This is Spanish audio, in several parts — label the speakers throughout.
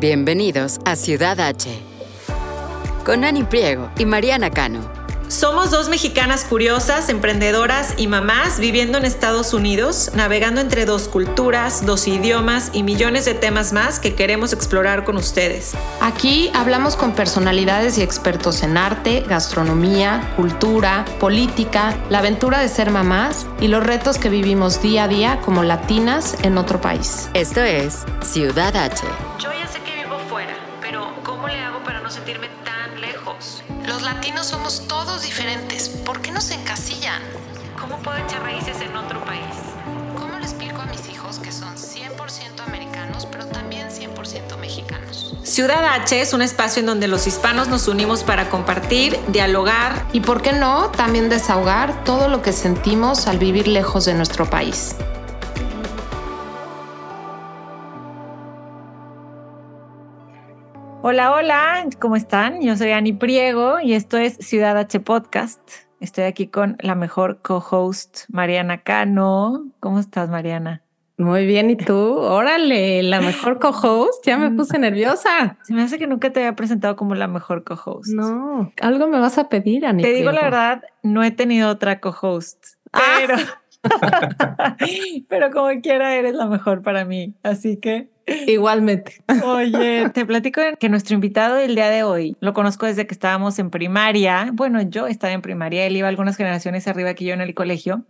Speaker 1: Bienvenidos a Ciudad H. Con Ani Priego y Mariana Cano.
Speaker 2: Somos dos mexicanas curiosas, emprendedoras y mamás viviendo en Estados Unidos, navegando entre dos culturas, dos idiomas y millones de temas más que queremos explorar con ustedes.
Speaker 3: Aquí hablamos con personalidades y expertos en arte, gastronomía, cultura, política, la aventura de ser mamás y los retos que vivimos día a día como latinas en otro país.
Speaker 1: Esto es Ciudad H.
Speaker 2: Ciudad H es un espacio en donde los hispanos nos unimos para compartir, dialogar
Speaker 3: Y por qué no, también desahogar todo lo que sentimos al vivir lejos de nuestro país.
Speaker 2: Hola, hola, ¿cómo están? Yo soy Ani Priego y esto es Ciudad H Podcast. Estoy aquí con la mejor co-host, Mariana Cano. ¿Cómo estás, Mariana?
Speaker 3: Muy bien, ¿y tú? Órale, la mejor co-host. Ya me puse nerviosa.
Speaker 2: Se me hace que nunca te había presentado como la mejor co-host.
Speaker 3: No, algo me vas a pedir, Ani.
Speaker 2: Te digo la verdad, no he tenido otra co-host,
Speaker 3: Ah.
Speaker 2: pero, pero como quiera eres la mejor para mí. Así que,
Speaker 3: Igualmente.
Speaker 2: oye, te platico que nuestro invitado del día de hoy lo conozco desde que estábamos en primaria. Bueno, yo estaba en primaria, él iba algunas generaciones arriba que yo en el colegio.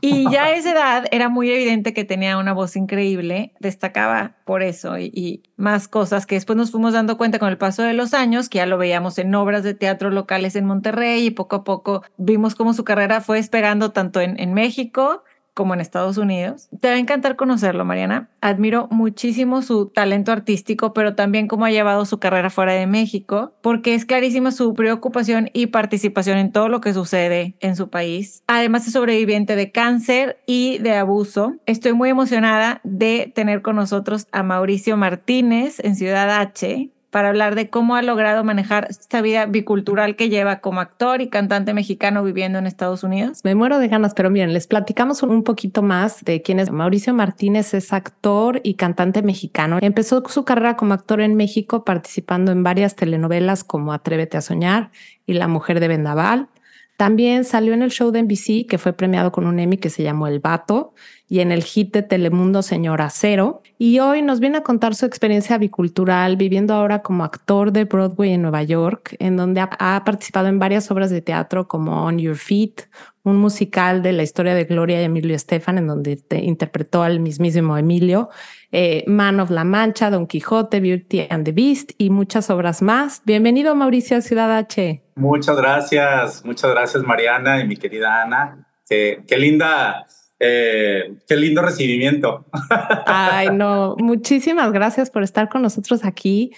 Speaker 2: Y ya a esa edad era muy evidente que tenía una voz increíble, destacaba por eso y, y más cosas que después nos fuimos dando cuenta con el paso de los años, que ya lo veíamos en obras de teatro locales en Monterrey y poco a poco vimos cómo su carrera fue despegando tanto en, en México como en Estados Unidos. Te va a encantar conocerlo, Mariana. Admiro muchísimo su talento artístico, pero también cómo ha llevado su carrera fuera de México, porque es clarísima su preocupación y participación en todo lo que sucede en su país. Además es sobreviviente de cáncer y de abuso. Estoy muy emocionada de tener con nosotros a Mauricio Martínez en Ciudad H para hablar de cómo ha logrado manejar esta vida bicultural que lleva como actor y cantante mexicano viviendo en Estados Unidos.
Speaker 3: Me muero de ganas, pero miren, les platicamos un poquito más de quién es Mauricio Martínez, es actor y cantante mexicano. Empezó su carrera como actor en México participando en varias telenovelas como Atrévete a soñar y La mujer de Vendaval. También salió en el show de NBC que fue premiado con un Emmy que se llamó El Vato y en el hit de Telemundo Señora Cero. Y hoy nos viene a contar su experiencia bicultural viviendo ahora como actor de Broadway en Nueva York, en donde ha, participado en varias obras de teatro como On Your Feet, un musical de la historia de Gloria y Emilio Estefan, en donde te interpretó al mismísimo Emilio, eh, Man of La Mancha, Don Quijote, Beauty and the Beast y muchas obras más. Bienvenido Mauricio a Ciudad H.
Speaker 4: Muchas gracias, muchas gracias Mariana y mi querida Ana. Qué, linda, eh, qué lindo recibimiento.
Speaker 3: Ay, no, muchísimas gracias por estar con nosotros aquí.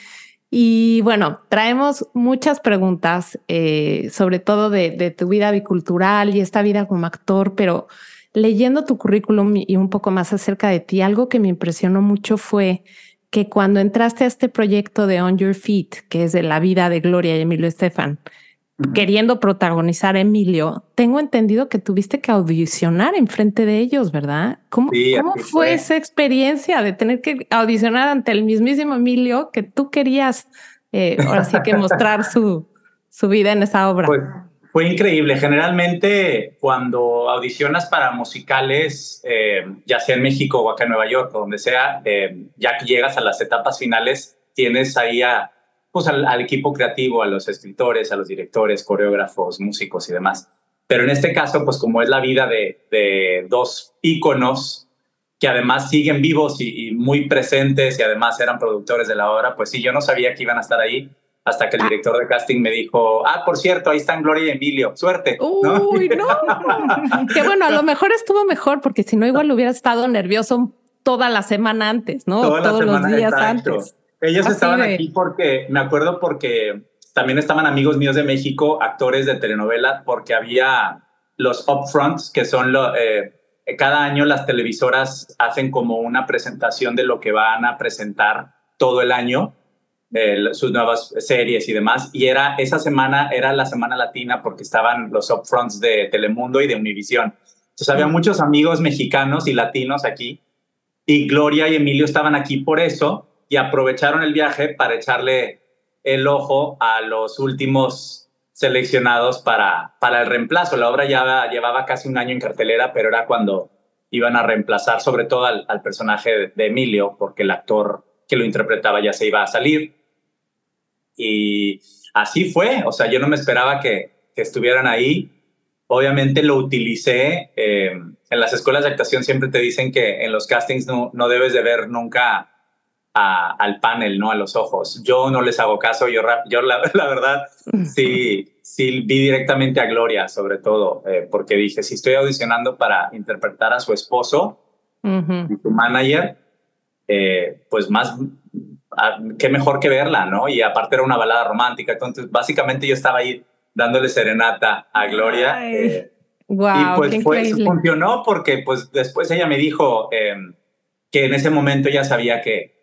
Speaker 3: Y bueno, traemos muchas preguntas, eh, sobre todo de, de tu vida bicultural y esta vida como actor, pero leyendo tu currículum y un poco más acerca de ti, algo que me impresionó mucho fue que cuando entraste a este proyecto de On Your Feet, que es de la vida de Gloria y Emilio Estefan, queriendo protagonizar a Emilio, tengo entendido que tuviste que audicionar enfrente de ellos, ¿verdad? ¿Cómo,
Speaker 4: Sí,
Speaker 3: cómo fue
Speaker 4: fue.
Speaker 3: esa experiencia de tener que audicionar ante el mismísimo Emilio que tú querías eh, ahora sí que mostrar su, su vida en esa obra?
Speaker 4: Pues, fue increíble. Generalmente cuando audicionas para musicales, eh, ya sea en México o acá en Nueva York o donde sea, eh, ya que llegas a las etapas finales, tienes ahí a, pues, al, al equipo creativo, a los escritores, a los directores, coreógrafos, músicos y demás. Pero en este caso, pues como es la vida de, de dos íconos que además siguen vivos y, y muy presentes y además eran productores de la obra, pues sí, yo no sabía que iban a estar ahí hasta que el director de casting me dijo, ah, por cierto, ahí están Gloria y Emilio, suerte. ¿no?
Speaker 3: Uy, no. que bueno, a lo mejor estuvo mejor porque si no, igual hubiera estado nervioso toda la semana antes, ¿no?
Speaker 4: Toda la
Speaker 3: Todos
Speaker 4: semana,
Speaker 3: los días
Speaker 4: exacto.
Speaker 3: antes.
Speaker 4: Ellos
Speaker 3: Así
Speaker 4: estaban
Speaker 3: de-
Speaker 4: aquí porque, me acuerdo porque también estaban amigos míos de México, actores de telenovela, porque había los upfronts, que son eh, cada año las televisoras hacen como una presentación de lo que van a presentar todo el año, eh, sus nuevas series y demás. Y era esa semana, era la semana latina porque estaban los upfronts de Telemundo y de Univisión. Entonces había muchos amigos mexicanos y latinos aquí y Gloria y Emilio estaban aquí por eso y aprovecharon el viaje para echarle el ojo a los últimos seleccionados para, para el reemplazo. La obra ya llevaba casi un año en cartelera, pero era cuando iban a reemplazar sobre todo al, personaje de, Emilio, porque el actor que lo interpretaba ya se iba a salir. Y así fue, o sea, yo no me esperaba que, estuvieran ahí. Obviamente lo utilicé. Eh, en las escuelas de actuación siempre te dicen que en los castings no, no debes de ver nunca al panel, ¿no? A los ojos. Yo no les hago caso, yo, yo la, verdad sí, sí vi directamente a Gloria, sobre todo, eh, porque dije, si estoy audicionando para interpretar a su esposo, y su manager, eh, pues más, qué mejor que verla, ¿no? Y aparte era una balada romántica, entonces básicamente yo estaba ahí dándole serenata a Gloria.
Speaker 3: wow,
Speaker 4: eh, y pues, funcionó porque pues después ella me dijo que en ese momento ya sabía que,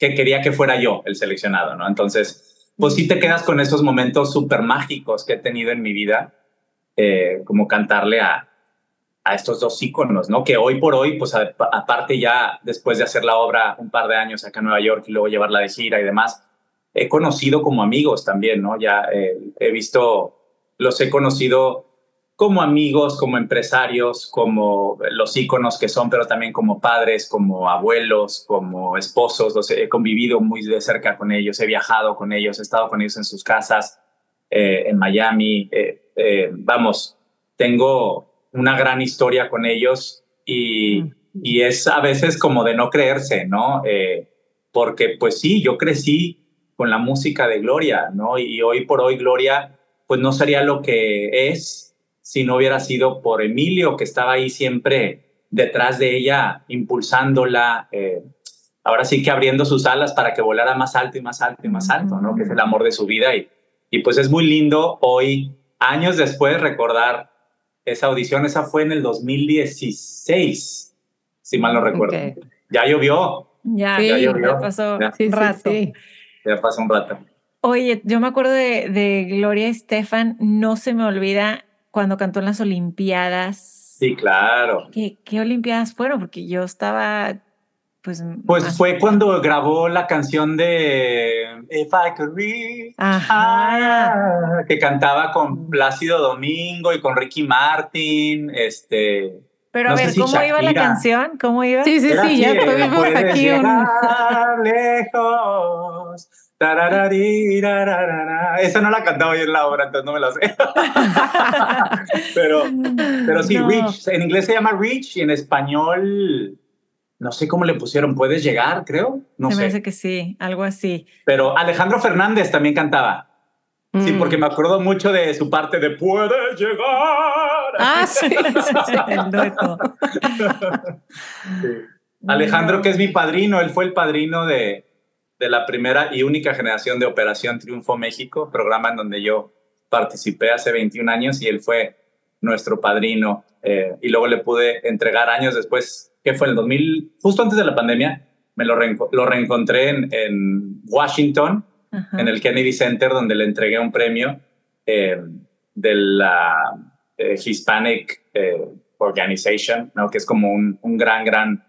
Speaker 4: que quería que fuera yo el seleccionado, ¿no? Entonces, pues sí te quedas con esos momentos súper mágicos que he tenido en mi vida, eh, como cantarle a, a estos dos íconos, ¿no? Que hoy por hoy, pues aparte ya después de hacer la obra un par de años acá en Nueva York y luego llevarla de gira y demás, he conocido como amigos también, ¿no? Ya eh, he visto, los he conocido como amigos, como empresarios, como los íconos que son, pero también como padres, como abuelos, como esposos. Los he convivido muy de cerca con ellos, he viajado con ellos, he estado con ellos en sus casas, eh, en Miami. Eh, eh, vamos, tengo una gran historia con ellos y, y, es a veces como de no creerse, ¿no? porque pues sí, yo crecí con la música de Gloria, ¿no? Y hoy por hoy Gloria pues no sería lo que es si no hubiera sido por Emilio, que estaba ahí siempre detrás de ella, impulsándola, eh, ahora sí que abriendo sus alas para que volara más alto y más alto y más alto, ¿no? Que es el amor de su vida. Y, y pues es muy lindo hoy, años después, recordar esa audición. Esa fue en el 2016, si mal no recuerdo. Ya llovió.
Speaker 2: Ya, llovió. Ya pasó un rato.
Speaker 4: ya pasó un rato.
Speaker 2: Oye, yo me acuerdo de, de Gloria Estefan, no se me olvida cuando cantó en las Olimpiadas.
Speaker 4: Sí, claro.
Speaker 2: ¿Qué, qué Olimpiadas fueron? Porque yo estaba, pues...
Speaker 4: Pues fue cuando grabó la canción de If I Could Reach, Ajá. que cantaba con Plácido Domingo y con Ricky Martin, este...
Speaker 2: Pero a ver, ¿cómo iba la canción? ¿Cómo iba?
Speaker 3: Sí, sí, sí, ya tuvimos aquí un...
Speaker 4: lejos esa no la cantaba yo en la obra, entonces no me la sé. pero, pero sí, Reach. En inglés se llama Reach y en español no sé cómo le pusieron. ¿Puedes llegar, creo? No
Speaker 2: sé.
Speaker 4: Me
Speaker 2: parece que sí, algo así.
Speaker 4: Pero Alejandro Fernández también cantaba. Sí, porque me acuerdo mucho de su parte de Puedes llegar.
Speaker 2: Ah, sí, el dueto.
Speaker 4: Alejandro, que es mi padrino, él fue el padrino de, de la primera y única generación de Operación Triunfo México, programa en donde yo participé hace 21 años y él fue nuestro padrino. Eh, y luego le pude entregar años después, que fue en el 2000, justo antes de la pandemia, me lo, lo reencontré en, Washington, en el Kennedy Center, donde le entregué un premio eh, de la eh, Hispanic Organization, ¿no? que es como un, un gran, gran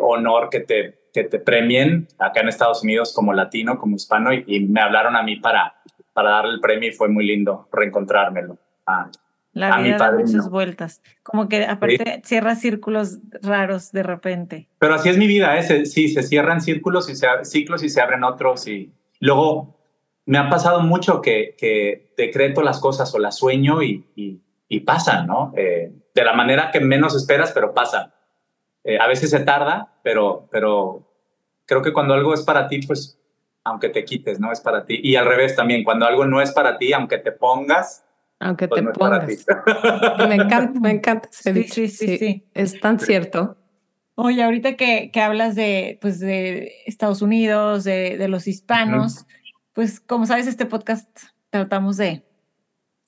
Speaker 4: honor que te que te premien acá en Estados Unidos como latino, como hispano, y, me hablaron a mí para, para darle el premio y fue muy lindo reencontrármelo. A,
Speaker 2: la vida da muchas vueltas. Como que aparte cierra círculos raros de repente.
Speaker 4: Pero así es mi vida, ¿eh? sí, se cierran círculos y se, ciclos y se abren otros. Y luego me ha pasado mucho que, que decreto las cosas o las sueño y, y, pasan, ¿no? Eh, de la manera que menos esperas, pero pasan. Eh, a veces se tarda, pero, pero creo que cuando algo es para ti, pues aunque te quites, no es para ti. Y al revés también, cuando algo no es para ti, aunque te pongas,
Speaker 3: aunque pues te pongas. me encanta, me encanta
Speaker 2: sí, sí, sí, sí,
Speaker 3: Es tan cierto.
Speaker 2: Oye, ahorita que, que hablas de, pues, de Estados Unidos, de, de los hispanos, pues como sabes, este podcast tratamos de,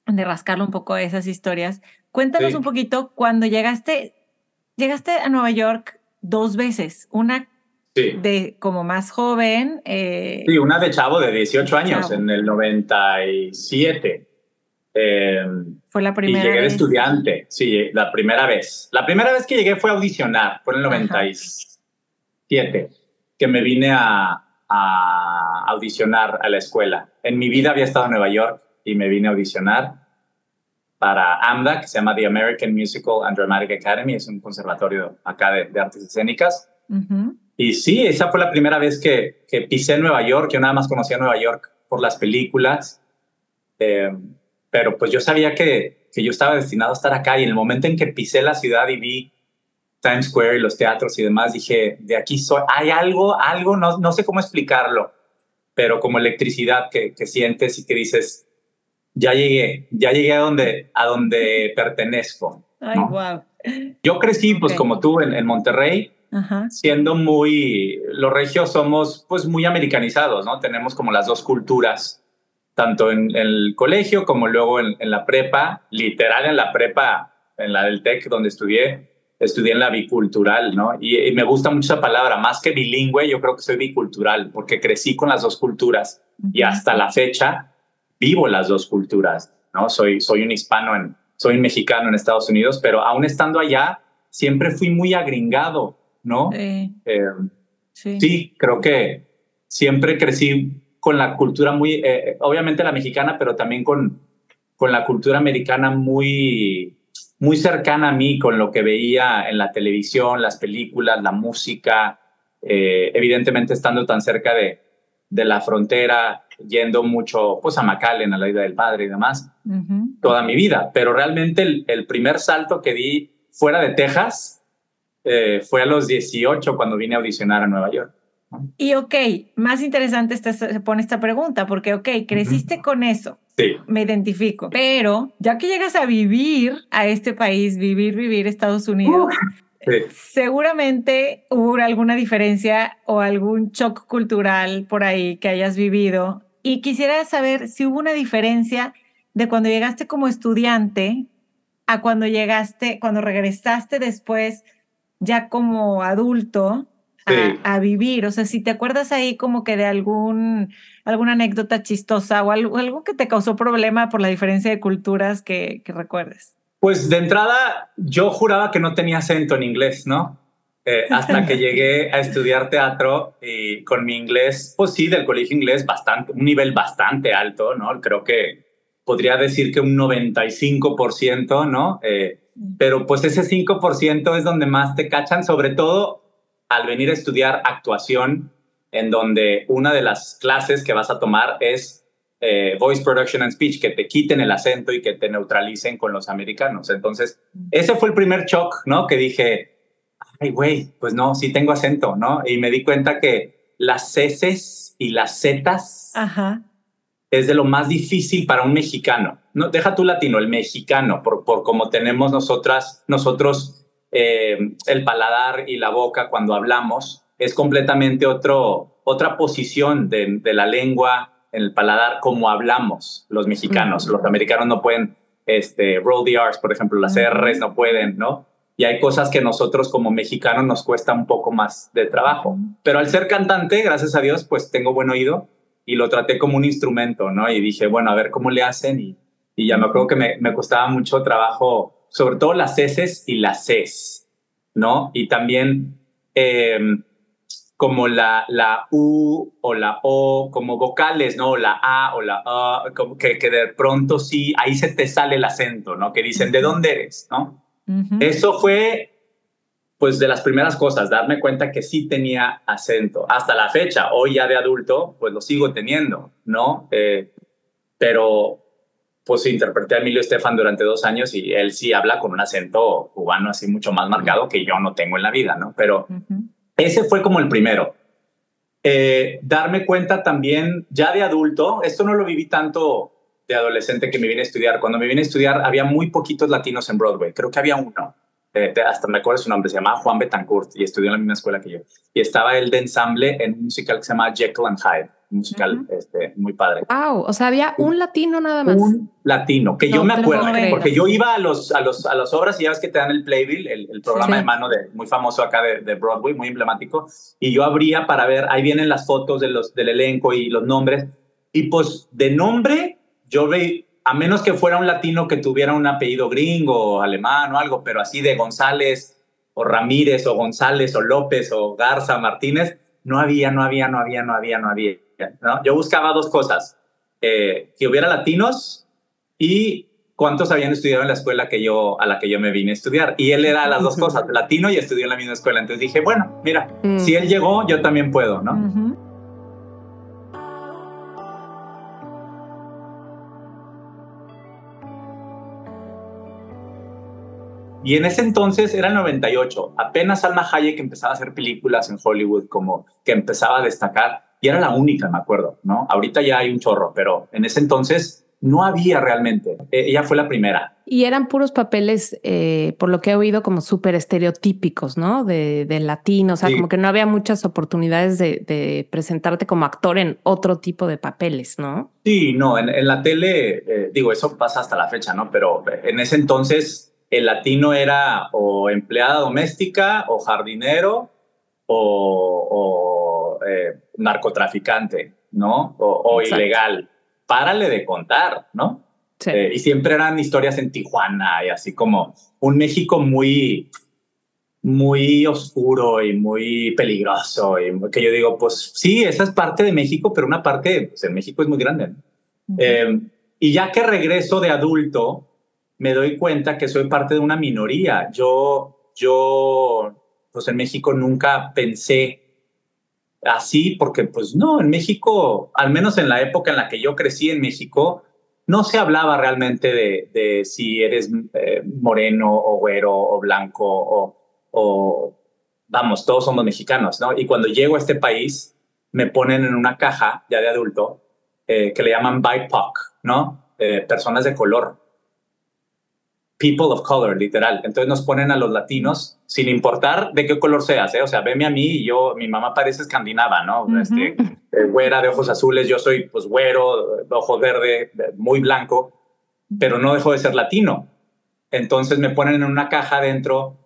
Speaker 2: de rascarlo un poco de esas historias. Cuéntanos un poquito cuando llegaste, llegaste a Nueva York dos veces, una de como más joven. Eh,
Speaker 4: sí, una de chavo de 18 años, en el 97.
Speaker 2: Em, fue la primera.
Speaker 4: Y llegué de estudiante, sí, la primera vez. La primera vez que llegué fue a audicionar, fue en el 97. que me vine a, a audicionar a la escuela. En mi vida había estado en Nueva York y me vine a audicionar para AMDA, que se llama The American Musical and Dramatic Academy, es un conservatorio acá de, artes escénicas. Y sí, esa fue la primera vez que, que, pisé Nueva York, yo nada más conocía Nueva York por las películas, eh, pero pues yo sabía que, que yo estaba destinado a estar acá. Y en el momento en que pisé la ciudad y vi Times Square y los teatros y demás, dije, de aquí soy, hay algo, algo, no, no sé cómo explicarlo, pero como electricidad que, que sientes y que dices, ya llegué, ya llegué a donde, a donde pertenezco.
Speaker 2: Ay, wow.
Speaker 4: Yo crecí, pues como tú, en, en Monterrey, siendo muy, los regios somos pues muy americanizados, ¿no? Tenemos como las dos culturas, tanto en, el colegio como luego en, la prepa, literal en la prepa, en la del TEC donde estudié, estudié en la bicultural, ¿no? Y, me gusta mucho esa palabra, más que bilingüe, yo creo que soy bicultural, porque crecí con las dos culturas y hasta la fecha vivo las dos culturas, ¿no? Soy, soy un hispano, en, soy un mexicano en Estados Unidos, pero aún estando allá, siempre fui muy agringado, ¿no?
Speaker 2: Sí.
Speaker 4: Eh, sí. creo que siempre crecí con la cultura muy, eh, obviamente la mexicana, pero también con, con la cultura americana muy, muy cercana a mí, con lo que veía en la televisión, las películas, la música, eh, evidentemente estando tan cerca de, de la frontera, yendo mucho pues a McAllen, a la vida del padre y demás, toda mi vida. Pero realmente el, primer salto que di fuera de Texas eh, fue a los 18 cuando vine a audicionar a Nueva York.
Speaker 2: Y ok, más interesante se pone esta pregunta, porque ok, creciste con eso.
Speaker 4: Sí.
Speaker 2: Me identifico. Pero ya que llegas a vivir a este país, vivir, vivir Estados Unidos, Seguramente hubo alguna diferencia o algún shock cultural por ahí que hayas vivido. Y quisiera saber si hubo una diferencia de cuando llegaste como estudiante a cuando llegaste, cuando regresaste después ya como adulto a, vivir. O sea, si te acuerdas ahí como que de algún, alguna anécdota chistosa o algo, algo que te causó problema por la diferencia de culturas que recuerdes.
Speaker 4: Pues de entrada, yo juraba que no tenía acento en inglés, ¿no? Eh, hasta que llegué a estudiar teatro y con mi inglés, pues sí, del colegio inglés, bastante, un nivel bastante alto, ¿no? Creo que podría decir que un 95%, ¿no? Eh, pero pues ese 5% es donde más te cachan, sobre todo al venir a estudiar actuación, en donde una de las clases que vas a tomar es eh, voice production and speech, que te quiten el acento y que te neutralicen con los americanos. Entonces, ese fue el primer shock, ¿no? Que dije, ay, güey, pues no, sí tengo acento, ¿no? Y me di cuenta que las Cs y las Zs es de lo más difícil para un mexicano. No, deja tú latino, el mexicano, por, por como tenemos nosotras, nosotros eh, el paladar y la boca cuando hablamos, es completamente otro, otra posición de, de la lengua, en el paladar como hablamos los mexicanos. Los americanos no pueden este, roll the R's, por ejemplo, las R's no pueden, ¿no? Y hay cosas que nosotros como mexicanos nos cuesta un poco más de trabajo. Pero al ser cantante, gracias a Dios, pues tengo buen oído y lo traté como un instrumento, ¿no? Y dije, bueno, a ver cómo le hacen y, y ya me acuerdo que me, me costaba mucho trabajo, sobre todo las S y las Cs, ¿no? Y también... Eh, como la, la U o la O, como vocales, ¿no? La A o la A, como que, que de pronto sí, ahí se te sale el acento, ¿no? Que dicen, ¿de dónde eres? ¿no? Eso fue, pues, de las primeras cosas, darme cuenta que sí tenía acento. Hasta la fecha, hoy ya de adulto, pues lo sigo teniendo, ¿no? Eh, pero, pues, interpreté a Emilio Estefan durante dos años y él sí habla con un acento cubano así mucho más marcado que yo no tengo en la vida, ¿no? Pero... Ese fue como el primero. Eh, darme cuenta también ya de adulto, esto no lo viví tanto de adolescente que me vine a estudiar. Cuando me vine a estudiar había muy poquitos latinos en Broadway, creo que había uno, eh, hasta me acuerdo su nombre, se llamaba Juan Betancourt y estudió en la misma escuela que yo. Y estaba él de ensamble en un musical que se llama Jekyll and Hyde musical este, muy padre.
Speaker 3: Wow, o sea, había un latino nada más.
Speaker 4: Un latino, que yo me acuerdo, porque yo iba a, los, a, los, a las obras y ya ves que te dan el Playbill, el, el programa de mano de, muy famoso acá de, de, Broadway, muy emblemático, y yo abría para ver, ahí vienen las fotos de los, del elenco y los nombres, y pues de nombre yo veía, a menos que fuera un latino que tuviera un apellido gringo o alemán o algo, pero así de González o Ramírez o González o López o Garza Martínez, no había, no había, no había, no había, no había. ¿no? Yo buscaba dos cosas, eh, que hubiera latinos y cuántos habían estudiado en la escuela que yo, a la que yo me vine a estudiar. Y él era las dos cosas, latino y estudió en la misma escuela. Entonces dije, bueno, mira, mm. si él llegó, yo también puedo, ¿no? Y en ese entonces era el 98, apenas Alma Hayek empezaba a hacer películas en Hollywood, como que empezaba a destacar, y era la única, me acuerdo, ¿no? Ahorita ya hay un chorro, pero en ese entonces no había realmente. E, ella fue la primera.
Speaker 3: Y eran puros papeles, eh, por lo que he oído, como súper estereotípicos, ¿no? De, de, latino, o sea, como que no había muchas oportunidades de, presentarte como actor en otro tipo de papeles, ¿no?
Speaker 4: Sí, no, en, la tele, eh, digo, eso pasa hasta la fecha, ¿no? Pero en ese entonces el latino era o empleada doméstica o jardinero o, eh, narcotraficante, ¿no? O, ilegal. Párale de contar, ¿no? Eh, y siempre eran historias en Tijuana y así como un México muy, muy oscuro y muy peligroso. Y que yo digo, pues sí, esa es parte de México, pero una parte, pues en México es muy grande. Eh, y ya que regreso de adulto, me doy cuenta que soy parte de una minoría. Yo, yo, pues en México nunca pensé así, porque pues no, en México, al menos en la época en la que yo crecí en México, no se hablaba realmente de, si eres eh, moreno o güero o blanco o, o, vamos, todos somos mexicanos, ¿no? Y cuando llego a este país, me ponen en una caja ya de adulto eh, que le llaman BIPOC, ¿no? Eh, personas de color people of color, literal. Entonces nos ponen a los latinos, sin importar de qué color seas, ¿eh? O sea, veme a mí y yo, mi mamá parece escandinava, ¿no? este, eh, güera de ojos azules, yo soy pues güero, de ojos verde, muy blanco, pero no dejo de ser latino. Entonces me ponen en una caja dentro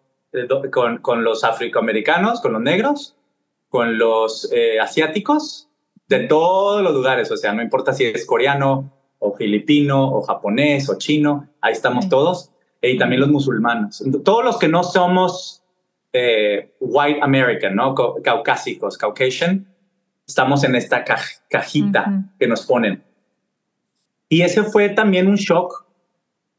Speaker 4: con, con, los afroamericanos, con los negros, con los eh, asiáticos, de todos los lugares, o sea, no importa si es coreano o filipino o japonés o chino, ahí estamos todos y también los musulmanes. Todos los que no somos eh, white American, ¿no? Caucásicos, Caucasian, estamos en esta cajita que nos ponen. Y ese fue también un shock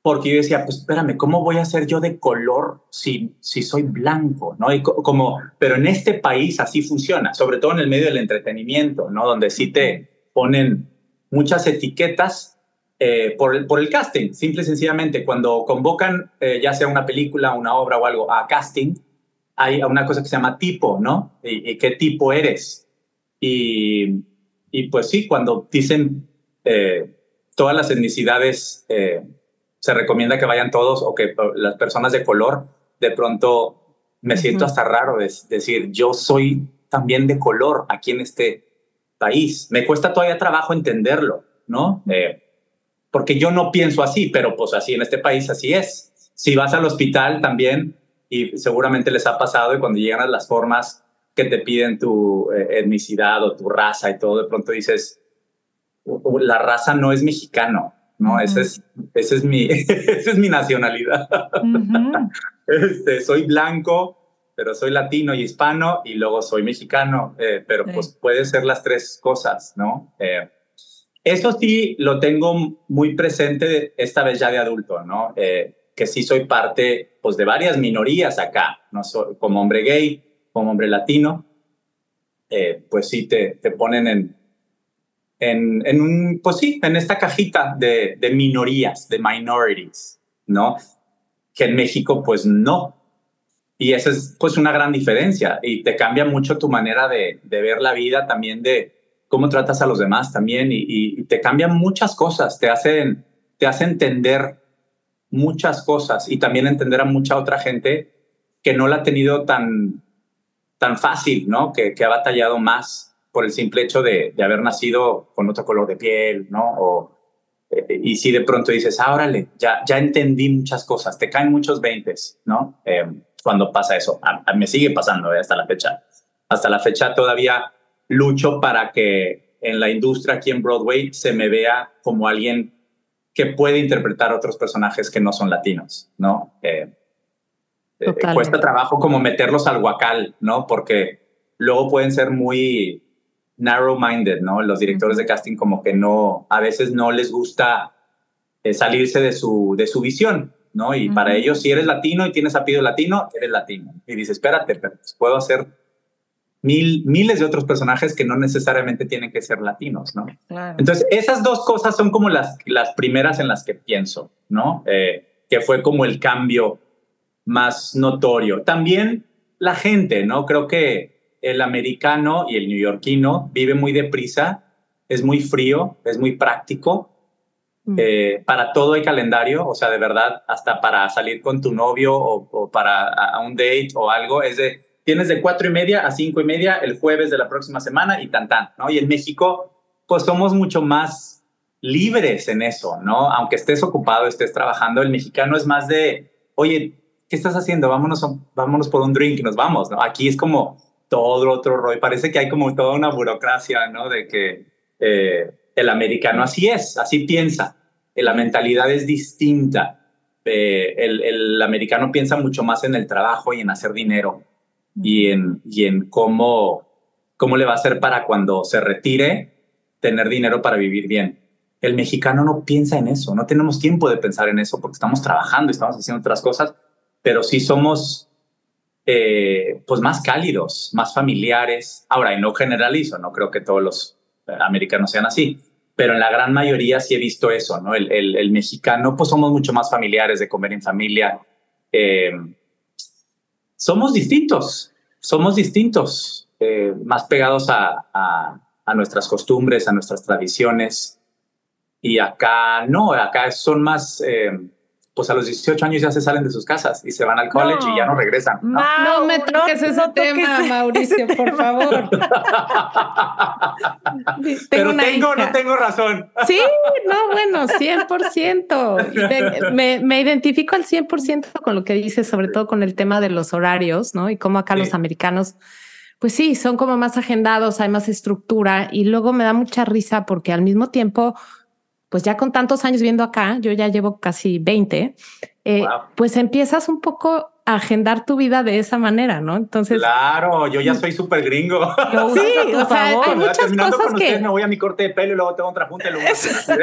Speaker 4: porque yo decía, pues espérame, ¿cómo voy a ser yo de color si, si soy blanco? ¿no? Y como, pero en este país así funciona, sobre todo en el medio del entretenimiento, ¿no? Donde sí te ponen muchas etiquetas eh, por, el, por el casting, simple y sencillamente. Cuando convocan, eh, ya sea una película, una obra o algo, a casting, hay una cosa que se llama tipo, ¿no? ¿Y, qué tipo eres? Y, y, pues sí, cuando dicen eh, todas las etnicidades, se recomienda que vayan todos o que las personas de color, de pronto me siento hasta raro de, decir, yo soy también de color aquí en este país. Me cuesta todavía trabajo entenderlo, ¿no? Porque yo no pienso así, pero pues así en este país así es. Si vas al hospital también, y seguramente les ha pasado, y cuando llegan a las formas que te piden tu eh, etnicidad o tu raza y todo, de pronto dices, la raza no es mexicano, ¿no? esa, es, ese es, mi, esa es mi nacionalidad. este, soy blanco, pero soy latino y hispano, y luego soy mexicano, eh, pero pues puede ser las tres cosas, ¿no? Eh, eso sí lo tengo muy presente esta vez ya de adulto, ¿no? Eh, que sí soy parte pues, de varias minorías acá, ¿no? como hombre gay, como hombre latino, eh, pues sí te, te ponen en, en, en, un, pues sí, en esta cajita de, de minorías, de minorities, ¿no? Que en México pues no. Y esa es pues una gran diferencia y te cambia mucho tu manera de, de ver la vida también de, cómo tratas a los demás también y, te cambian muchas cosas, te hacen, te hace entender muchas cosas y también entender a mucha otra gente que no la ha tenido tan, tan fácil, ¿no? Que, ha batallado más por el simple hecho de, haber nacido con otro color de piel, ¿no? Eh, y si de pronto dices, ah, órale, ya, ya entendí muchas cosas, te caen muchos veintes, ¿no? Eh, cuando pasa eso. Me sigue pasando ¿eh? hasta la fecha. Hasta la fecha todavía lucho para que en la industria aquí en Broadway se me vea como alguien que puede interpretar otros personajes que no son latinos, ¿no? Eh, eh, cuesta trabajo como meterlos al guacal, ¿no? Porque luego pueden ser muy narrow-minded, ¿no? Los directores de casting como que no, a veces no les gusta eh, salirse de su, de su visión, ¿no? Y para ellos, si eres latino y tienes apellido latino, eres latino. Y dices, espérate, pero pues, puedo hacer mil, miles de otros personajes que no necesariamente tienen que ser latinos, ¿no? Entonces, esas dos cosas son como las, las primeras en las que pienso, ¿no? Eh, que fue como el cambio más notorio. También la gente, ¿no? Creo que el americano y el neoyorquino vive muy deprisa, es muy frío, es muy práctico. Mm. Eh, para todo hay calendario, o sea, de verdad, hasta para salir con tu novio o, o para a un date o algo, es de tienes de cuatro y media a cinco y media el jueves de la próxima semana y tan tan, ¿no? Y en México, pues somos mucho más libres en eso, ¿no? Aunque estés ocupado, estés trabajando, el mexicano es más de, oye, ¿qué estás haciendo? Vámonos, vámonos por un drink y nos vamos, ¿no? Aquí es como todo otro rollo, parece que hay como toda una burocracia, ¿no? De que eh, el americano así es, así piensa, la mentalidad es distinta. Eh, el, el americano piensa mucho más en el trabajo y en hacer dinero y en, y en cómo, cómo le va a hacer para cuando se retire tener dinero para vivir bien. El mexicano no piensa en eso, no tenemos tiempo de pensar en eso porque estamos trabajando y estamos haciendo otras cosas, pero sí somos eh, pues más cálidos, más familiares. Ahora, y no generalizo, no creo que todos los americanos sean así, pero en la gran mayoría sí he visto eso, ¿no? El, el, mexicano, pues somos mucho más familiares de comer en familia. Eh, somos distintos, somos distintos, eh, más pegados a, nuestras costumbres, a nuestras tradiciones. Y acá no, acá son más, eh, pues a los 18 años ya se salen de sus casas y se van al college y ya no regresan.
Speaker 3: No, no me toques ese tema, Mauricio, por favor.
Speaker 4: Pero tengo, no tengo razón.
Speaker 3: Sí, no, bueno, 100%. Me, me identifico al 100% con lo que dices, sobre todo con el tema de los horarios, ¿no? Y cómo acá los americanos pues sí, son como más agendados, hay más estructura y luego me da mucha risa porque al mismo tiempo pues ya con tantos años viendo acá, yo ya llevo casi 20, eh, pues empiezas un poco a agendar tu vida de esa manera, ¿no? Entonces.
Speaker 4: Claro, yo ya soy súper gringo.
Speaker 3: sí, o sea, hay muchas Terminando cosas
Speaker 4: con
Speaker 3: que.
Speaker 4: Ustedes, me voy a mi corte de pelo y luego tengo otra junta y luego.
Speaker 3: me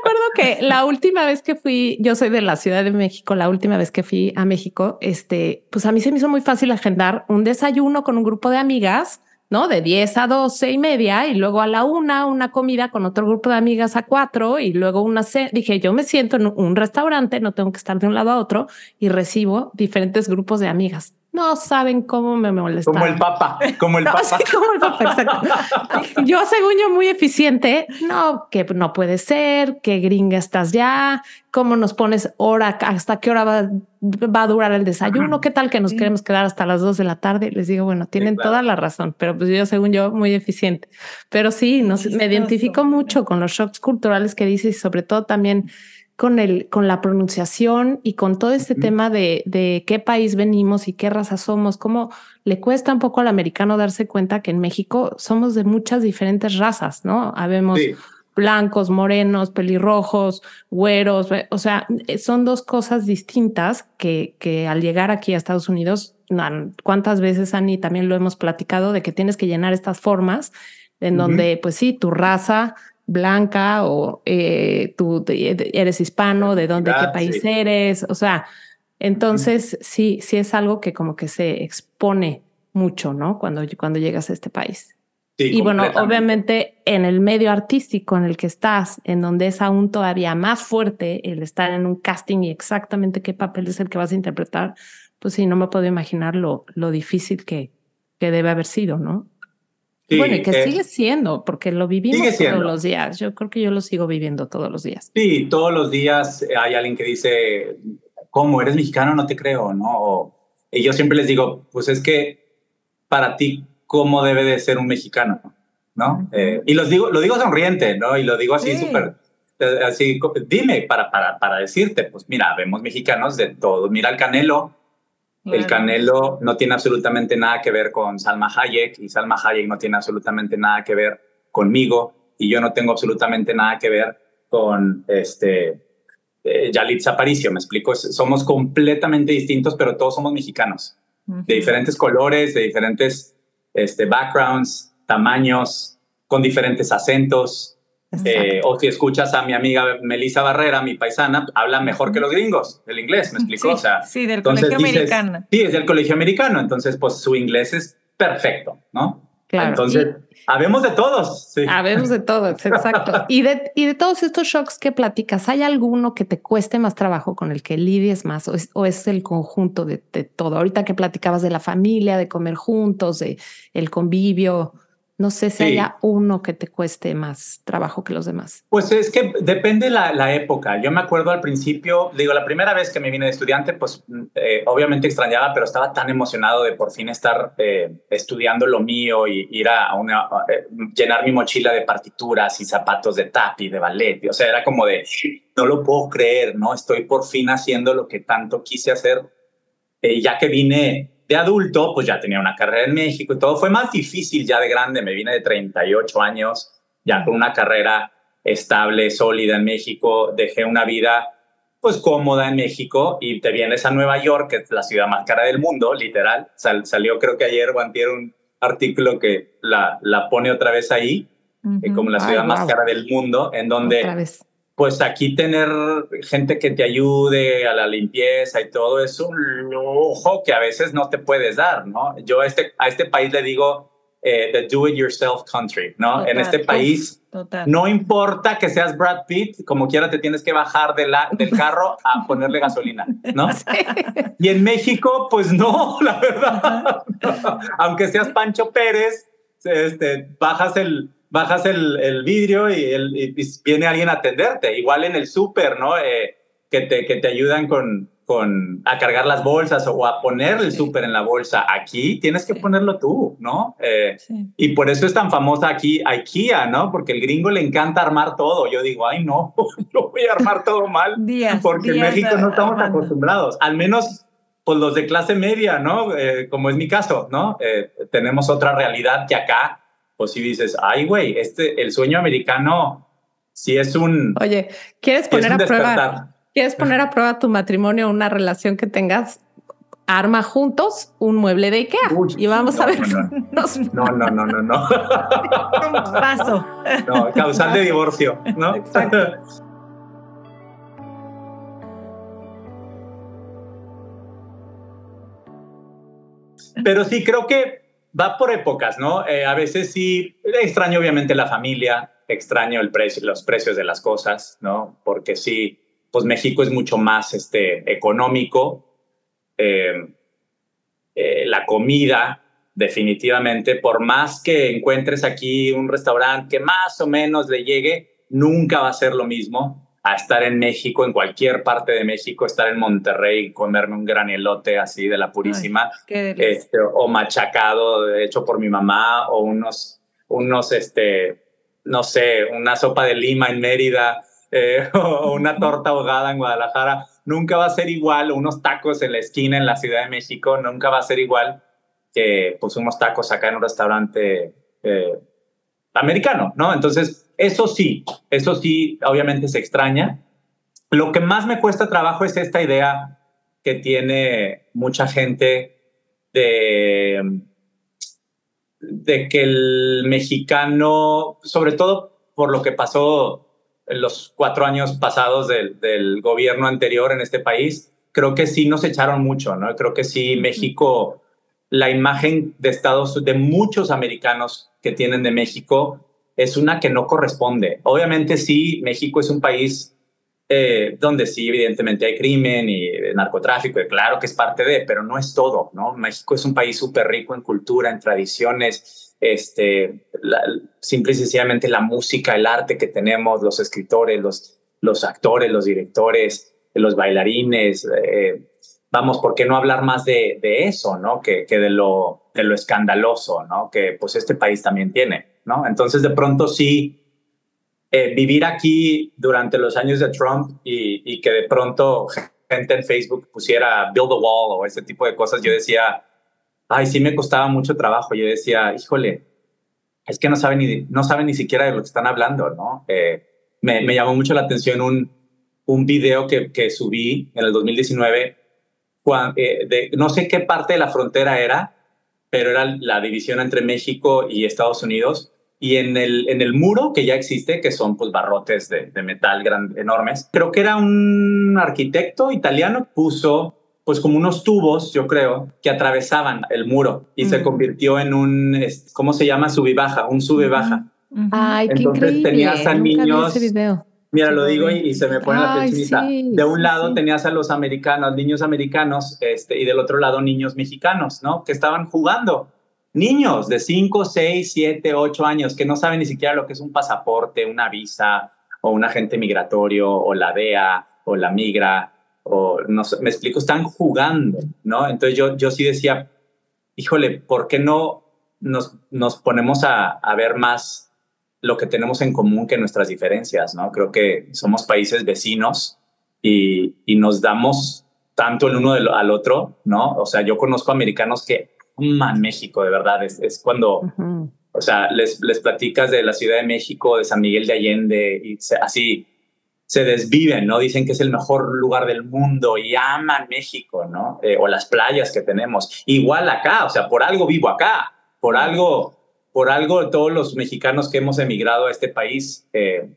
Speaker 3: acuerdo que la última vez que fui, yo soy de la Ciudad de México, la última vez que fui a México, este, pues a mí se me hizo muy fácil agendar un desayuno con un grupo de amigas ¿no? De 10 a 12 y media y luego a la una una comida con otro grupo de amigas a cuatro y luego una. Dije, yo me siento en un restaurante, no tengo que estar de un lado a otro y recibo diferentes grupos de amigas no saben cómo me molesta.
Speaker 4: Como el papa, como el papa.
Speaker 3: como el papa, exacto. yo, según yo, muy eficiente. No, que no puede ser, que gringa estás ya, cómo nos pones hora, hasta qué hora va, va a durar el desayuno, qué tal que nos queremos quedar hasta las dos de la tarde. Les digo, bueno, tienen toda la razón, pero pues yo, según yo, muy eficiente. Pero sí, me identifico mucho con los shocks culturales que dices y sobre todo también con, el, con la pronunciación y con todo este tema de, de, qué país venimos y qué raza somos, cómo le cuesta un poco al americano darse cuenta que en México somos de muchas diferentes razas, ¿no? Habemos blancos, morenos, pelirrojos, güeros, o sea, eh, son dos cosas distintas que, que al llegar aquí a Estados Unidos, cuántas veces, Ani, también lo hemos platicado, de que tienes que llenar estas formas en donde, pues sí, tu raza blanca o eh, tú eres hispano, de dónde, qué país eres. O sea, entonces sí, sí es algo que como que se expone mucho, ¿no? Cuando, cuando llegas a este país. y bueno, obviamente en el medio artístico en el que estás, en donde es aún todavía más fuerte el estar en un casting y exactamente qué papel es el que vas a interpretar, pues sí, no me puedo imaginar lo, lo difícil que, que debe haber sido, ¿no? Bueno, y que eh, sigue siendo, porque lo vivimos todos los días. Yo creo que yo lo sigo viviendo todos los días.
Speaker 4: Sí, todos los días hay alguien que dice, ¿cómo eres mexicano? No te creo, ¿no? y yo siempre les digo, pues es que para ti, ¿cómo debe de ser un mexicano? ¿No? Eh, y los digo, lo digo sonriente, ¿no? Y lo digo así súper, eh, así, dime para, para, para decirte, pues mira, vemos mexicanos de todo. Mira el Canelo, el Canelo no tiene absolutamente nada que ver con Salma Hayek y Salma Hayek no tiene absolutamente nada que ver conmigo y yo no tengo absolutamente nada que ver con este eh, Yalitza Aparicio, me explico, somos completamente distintos, pero todos somos mexicanos. de diferentes colores, de diferentes este, backgrounds, tamaños, con diferentes acentos. Eh, o si escuchas a mi amiga Melissa Barrera, mi paisana, habla mejor que los gringos el inglés, ¿me explicó?
Speaker 2: Sí,
Speaker 4: o sea,
Speaker 2: sí del colegio americano.
Speaker 4: Sí, es del colegio americano, entonces pues su inglés es perfecto, ¿no? Claro. Entonces, habemos de todos. Sí.
Speaker 3: Habemos de todos, exacto. y, de, y de todos estos shocks que platicas, ¿hay alguno que te cueste más trabajo con el que lidies más o es, o es el conjunto de, de, todo? Ahorita que platicabas de la familia, de comer juntos, de el convivio, no sé si haya uno que te cueste más trabajo que los demás.
Speaker 4: Pues es que depende la, la época. Yo me acuerdo al principio, digo, la primera vez que me vine de estudiante, pues eh, obviamente extrañaba, pero estaba tan emocionado de por fin estar eh, estudiando lo mío y ir a una, eh, llenar mi mochila de partituras y zapatos de tapi, de ballet. O sea, era como de, no lo puedo creer, ¿no? Estoy por fin haciendo lo que tanto quise hacer. ya que vine de adulto, pues ya tenía una carrera en México y todo. Fue más difícil ya de grande. Me vine de 38 años, ya con una carrera estable, sólida en México. Dejé una vida pues cómoda en México y te vienes a Nueva York, que es la ciudad más cara del mundo, literal. salió creo que ayer o un artículo que la, la pone otra vez ahí, eh, como la ciudad más cara del mundo, en donde pues aquí tener gente que te ayude a la limpieza y todo es un lujo que a veces no te puedes dar, ¿no? Yo a este, a este país le digo eh, the do it yourself country, ¿no? en este país no importa que seas Brad Pitt, como quiera te tienes que bajar de la, del carro a ponerle gasolina, ¿no? Y en México, pues no, la verdad. Aunque seas Pancho Pérez, este, bajas el bajas el, el vidrio y, el, viene alguien a atenderte. Igual en el súper, ¿no? Eh, que, te, que te ayudan con, con, a cargar las bolsas o a poner el súper en la bolsa. Aquí tienes que ponerlo tú, ¿no? Eh, y por eso es tan famosa aquí IKEA, ¿no? Porque el gringo le encanta armar todo. Yo digo, ay, no, yo voy a armar todo mal. porque en México no estamos acostumbrados. Al menos pues los de clase media, ¿no? Eh, como es mi caso, ¿no? tenemos otra realidad que acá si dices, ay, güey, este, el sueño americano si es un...
Speaker 3: Oye, ¿quieres poner a prueba? ¿Quieres poner a prueba tu matrimonio, una relación que tengas? Arma juntos un mueble de Ikea y vamos a ver.
Speaker 4: No, no, no, no, no.
Speaker 2: Paso.
Speaker 4: No, causal de divorcio, ¿no? Exacto. Pero sí, creo que va por épocas, ¿no? Eh, a veces sí, extraño obviamente la familia, extraño el precio, los precios de las cosas, ¿no? Porque sí, pues México es mucho más este, económico. Eh, eh, la comida, definitivamente, por más que encuentres aquí un restaurante que más o menos le llegue, nunca va a ser lo mismo a estar en México, en cualquier parte de México, estar en Monterrey, comerme un granelote así de la purísima, este, o machacado, hecho por mi mamá, o unos, unos, este, no sé, una sopa de lima en Mérida, eh, o una torta ahogada en Guadalajara, nunca va a ser igual, unos tacos en la esquina en la Ciudad de México, nunca va a ser igual que pues unos tacos acá en un restaurante eh, americano, ¿no? Entonces, eso sí, eso sí, obviamente se extraña. Lo que más me cuesta trabajo es esta idea que tiene mucha gente de, de que el mexicano, sobre todo por lo que pasó en los cuatro años pasados del, del gobierno anterior en este país, creo que sí nos echaron mucho, ¿no? Creo que sí México, la imagen de Estados, de muchos americanos que tienen de México es una que no corresponde. Obviamente sí, México es un país eh, donde sí, evidentemente hay crimen y narcotráfico, claro que es parte de, pero no es todo, ¿no? México es un país súper rico en cultura, en tradiciones, este, simple y sencillamente la música, el arte que tenemos, los escritores, los, los actores, los directores, los bailarines. Eh, vamos, ¿por qué no hablar más de, de eso, ¿no? Que, que de, lo, de lo escandaloso, ¿no? Que pues este país también tiene. ¿no? Entonces, de pronto sí, eh, vivir aquí durante los años de Trump y, que de pronto gente en Facebook pusiera build a wall o ese tipo de cosas, yo decía, ay, sí me costaba mucho trabajo. Yo decía, híjole, es que no saben ni, no saben ni siquiera de lo que están hablando, ¿no? Eh, me, me, llamó mucho la atención un, un video que, que subí en el 2019 eh, de, no sé qué parte de la frontera era, pero era la división entre México y Estados Unidos. Y en el, en el muro que ya existe, que son pues barrotes de, de metal gran, enormes, creo que era un arquitecto italiano, puso pues como unos tubos, yo creo, que atravesaban el muro y se convirtió en un, ¿cómo se llama? Sube-baja, un sube-baja.
Speaker 3: Ay, qué Entonces increíble.
Speaker 4: tenías a niños... Mira, lo digo y, se me pone la piecita. de un lado tenías a los americanos, niños americanos, este, y del otro lado niños mexicanos, ¿no? Que estaban jugando. Niños de 5, 6, 7, 8 años que no saben ni siquiera lo que es un pasaporte, una visa o un agente migratorio o la DEA o la migra o no me explico, están jugando, ¿no? Entonces yo, yo sí decía, híjole, ¿por qué no nos, nos ponemos a, a ver más lo que tenemos en común que nuestras diferencias, ¿no? Creo que somos países vecinos y, y nos damos tanto el uno al otro, ¿no? O sea, yo conozco americanos que aman México, de verdad, es, es cuando, o sea, les, les platicas de la Ciudad de México, de San Miguel de Allende, y así, se desviven, ¿no? Dicen que es el mejor lugar del mundo y aman México, ¿no? Eh, o las playas que tenemos. Igual acá, o sea, por algo vivo acá, por algo, por algo todos los mexicanos que hemos emigrado a este país, eh,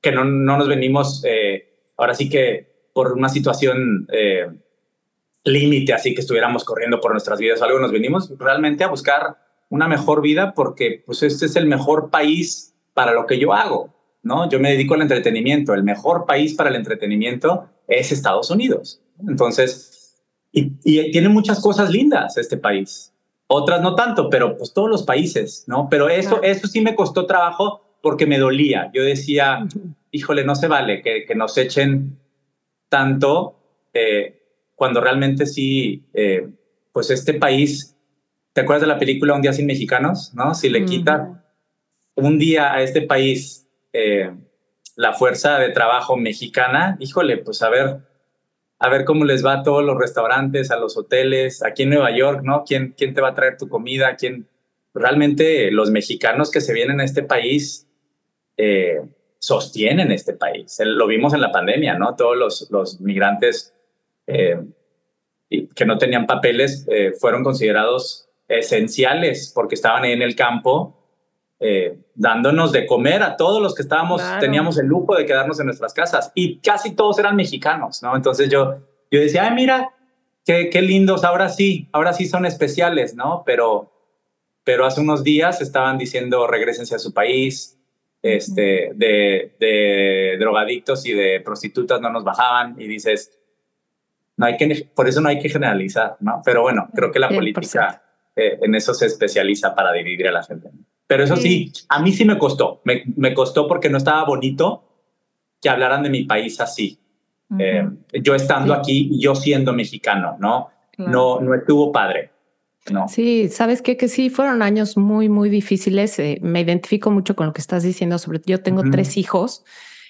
Speaker 4: que no, no, nos venimos, eh, ahora sí que por una situación límite, así que estuviéramos corriendo por nuestras vidas, algo nos venimos realmente a buscar una mejor vida porque pues este es el mejor país para lo que yo hago. ¿no? Yo me dedico al entretenimiento. El mejor país para el entretenimiento es Estados Unidos. Entonces, y, tiene muchas cosas lindas este país. Otras no tanto, pero pues todos los países, ¿no? Pero eso, eso sí me costó trabajo porque me dolía. Yo decía, híjole, no se vale que, que nos echen tanto eh, cuando realmente sí, eh, pues este país, ¿te acuerdas de la película Un día sin mexicanos? ¿No? Si le quita un día a este país eh, la fuerza de trabajo mexicana, híjole, pues a ver, a ver cómo les va a todos los restaurantes, a los hoteles, aquí en Nueva York, ¿no? ¿Quién, quién te va a traer tu comida? ¿Quién? Realmente los mexicanos que se vienen a este país eh, sostienen este país. Lo vimos en la pandemia, ¿no? Todos los, los migrantes eh, que no tenían papeles fueron considerados esenciales porque estaban en el campo eh, dándonos de comer a todos los que estábamos, teníamos el lujo de quedarnos en nuestras casas y casi todos eran mexicanos, ¿no? Entonces yo, yo decía, ay, mira, qué, qué lindos, ahora sí, ahora sí son especiales, ¿no? Pero, pero hace unos días estaban diciendo regresense a su país, este, de, de drogadictos y de prostitutas no nos bajaban y dices, no hay que, por eso no hay que generalizar, ¿no? Pero bueno, creo que la política eh, en eso se especializa para dividir a la gente. Pero eso sí, a mí sí me costó. Me, me, costó porque no estaba bonito que hablaran de mi país así. Eh, yo estando aquí y yo siendo mexicano, ¿no? No, no estuvo padre. No.
Speaker 3: Sí, sabes qué? que sí fueron años muy, muy difíciles. Eh, me identifico mucho con lo que estás diciendo. Sobre yo tengo tres hijos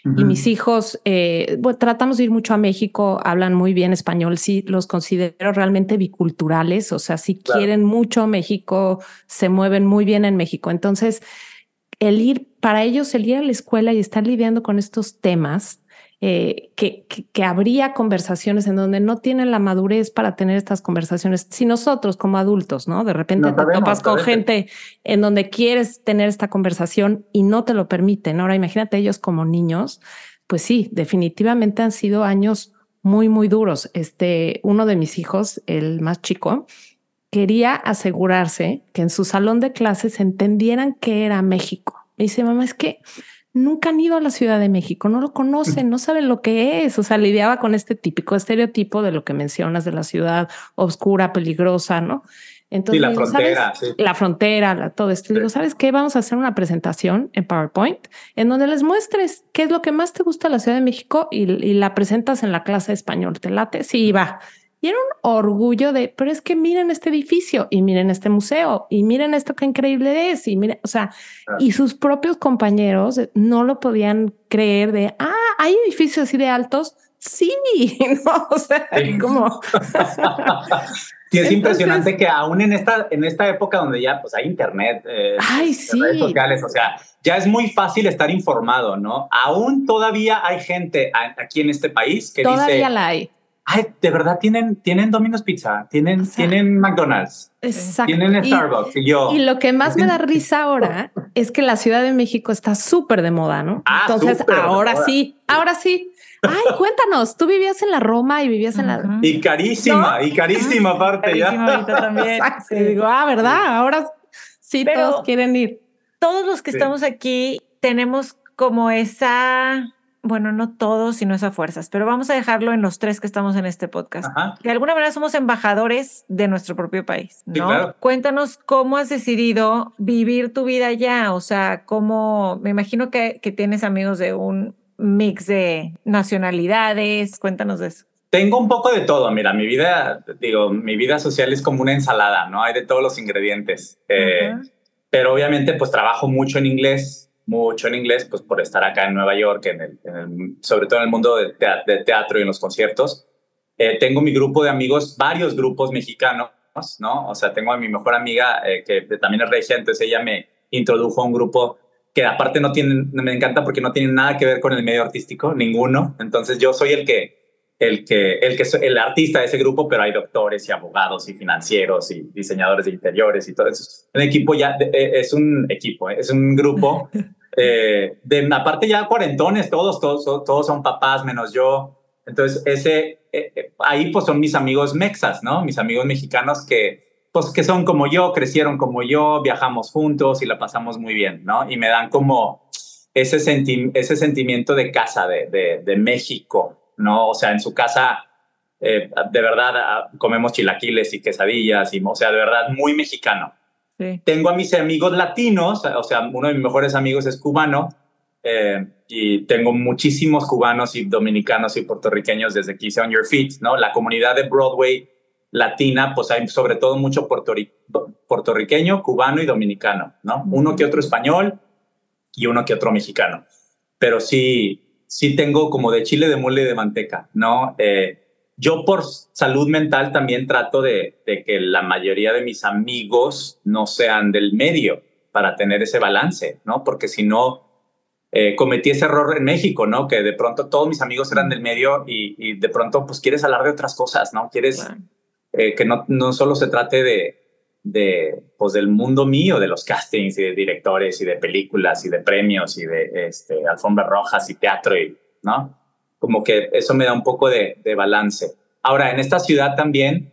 Speaker 3: y mis hijos, eh, bueno, tratamos de ir mucho a México, hablan muy bien español, sí, los considero realmente biculturales, o sea, si quieren mucho México, se mueven muy bien en México. Entonces, el ir, para ellos, el ir a la escuela y estar lidiando con estos temas, eh, que, que, habría conversaciones en donde no tienen la madurez para tener estas conversaciones. Si nosotros como adultos, ¿no? De repente te topas con gente en donde quieres tener esta conversación y no te lo permiten. Ahora imagínate ellos como niños, pues sí, definitivamente han sido años muy, muy duros. Este, uno de mis hijos, el más chico, quería asegurarse que en su salón de clases entendieran qué era México. Me dice, mamá, es que nunca han ido a la Ciudad de México, no lo conocen, no saben lo que es. O sea, lidiaba con este típico estereotipo de lo que mencionas de la ciudad oscura, peligrosa, ¿no?
Speaker 4: Entonces, la frontera,
Speaker 3: la frontera, todo esto. Digo, ¿sabes qué? Vamos a hacer una presentación en PowerPoint en donde les muestres qué es lo que más te gusta de la Ciudad de México y, y la presentas en la clase de español. ¿Te late? Sí, va. Y era un orgullo de, pero es que miren este edificio y miren este museo y miren esto que increíble es y miren, o sea, y sus propios compañeros no lo podían creer de, ah, hay edificios así de altos. Sí, no, o sea, como...
Speaker 4: Sí, es impresionante que aún en esta, en esta época donde ya pues hay internet,
Speaker 3: eh, Ay, sí.
Speaker 4: redes sociales, o sea, ya es muy fácil estar informado, ¿no? Aún todavía hay gente aquí en este país que
Speaker 3: todavía
Speaker 4: dice...
Speaker 3: la hay
Speaker 4: ay, de verdad tienen, tienen Domino's Pizza, tienen, tienen McDonald's,
Speaker 3: exacto.
Speaker 4: tienen Starbucks. Y, yo,
Speaker 3: y lo que más me da risa ahora es que la Ciudad de México está súper de moda, ¿no?
Speaker 4: Ah,
Speaker 3: Entonces, ahora sí, ahora sí. Ay, cuéntanos, tú vivías en la Roma y vivías en la...
Speaker 4: Y carísima, y carísima aparte
Speaker 2: ya. también.
Speaker 3: Sí. Digo, ah, ¿verdad? Ahora sí
Speaker 2: Pero
Speaker 3: todos quieren ir.
Speaker 2: Todos los que estamos aquí tenemos como esa bueno, no todos, sino es a fuerzas, pero vamos a dejarlo en los tres que estamos en este podcast. De alguna manera somos embajadores de nuestro propio país, ¿no? Cuéntanos cómo has decidido vivir tu vida allá, o sea, cómo, me imagino que, que tienes amigos de un mix de nacionalidades, cuéntanos de eso.
Speaker 4: Tengo un poco de todo, mira, mi vida, digo, mi vida social es como una ensalada, ¿no? Hay de todos los ingredientes. Eh, pero obviamente, pues trabajo mucho en inglés, mucho en inglés, pues por estar acá en Nueva York, en el, sobre todo en el mundo de teatro, y en los conciertos. Eh, tengo mi grupo de amigos, varios grupos mexicanos, ¿no? O sea, tengo a mi mejor amiga eh, que también es regia, entonces ella me introdujo a un grupo que aparte no tienen, me encanta porque no tienen nada que ver con el medio artístico, ninguno. Entonces yo soy el que el que, el que el artista de ese grupo, pero hay doctores y abogados y financieros y diseñadores de interiores y todo eso. Un equipo ya, eh, es un equipo, es un grupo eh, de, aparte ya cuarentones, todos, todos, todos son papás menos yo. Entonces, ese, eh, ahí pues son mis amigos mexas, ¿no? Mis amigos mexicanos que, pues que son como yo, crecieron como yo, viajamos juntos y la pasamos muy bien, ¿no? Y me dan como ese, ese sentimiento de casa, de, de, de México, ¿no? O sea, en su casa, eh, de verdad, ah, comemos chilaquiles y quesadillas, y, o sea, de verdad, muy mexicano. Tengo a mis amigos latinos, o sea, uno de mis mejores amigos es cubano, eh, y tengo muchísimos cubanos y dominicanos y puertorriqueños desde que hice On Your Feet, ¿no? La comunidad de Broadway latina, pues hay sobre todo mucho puertorriqueño, cubano y dominicano, ¿no? Uno que otro español y uno que otro mexicano. Pero sí, sí tengo como de chile de mole de manteca, ¿no? Eh, yo por salud mental también trato de, que la mayoría de mis amigos no sean del medio para tener ese balance, ¿no? Porque si no, eh, cometí ese error en México, ¿no? Que de pronto todos mis amigos eran del medio y, de pronto pues quieres hablar de otras cosas, ¿no? Quieres eh, que no, no solo se trate de, de, pues, del mundo mío, de los castings y de directores y de películas y de premios y de este, alfombras rojas y teatro, y, ¿no? Como que eso me da un poco de, balance. Ahora, en esta ciudad también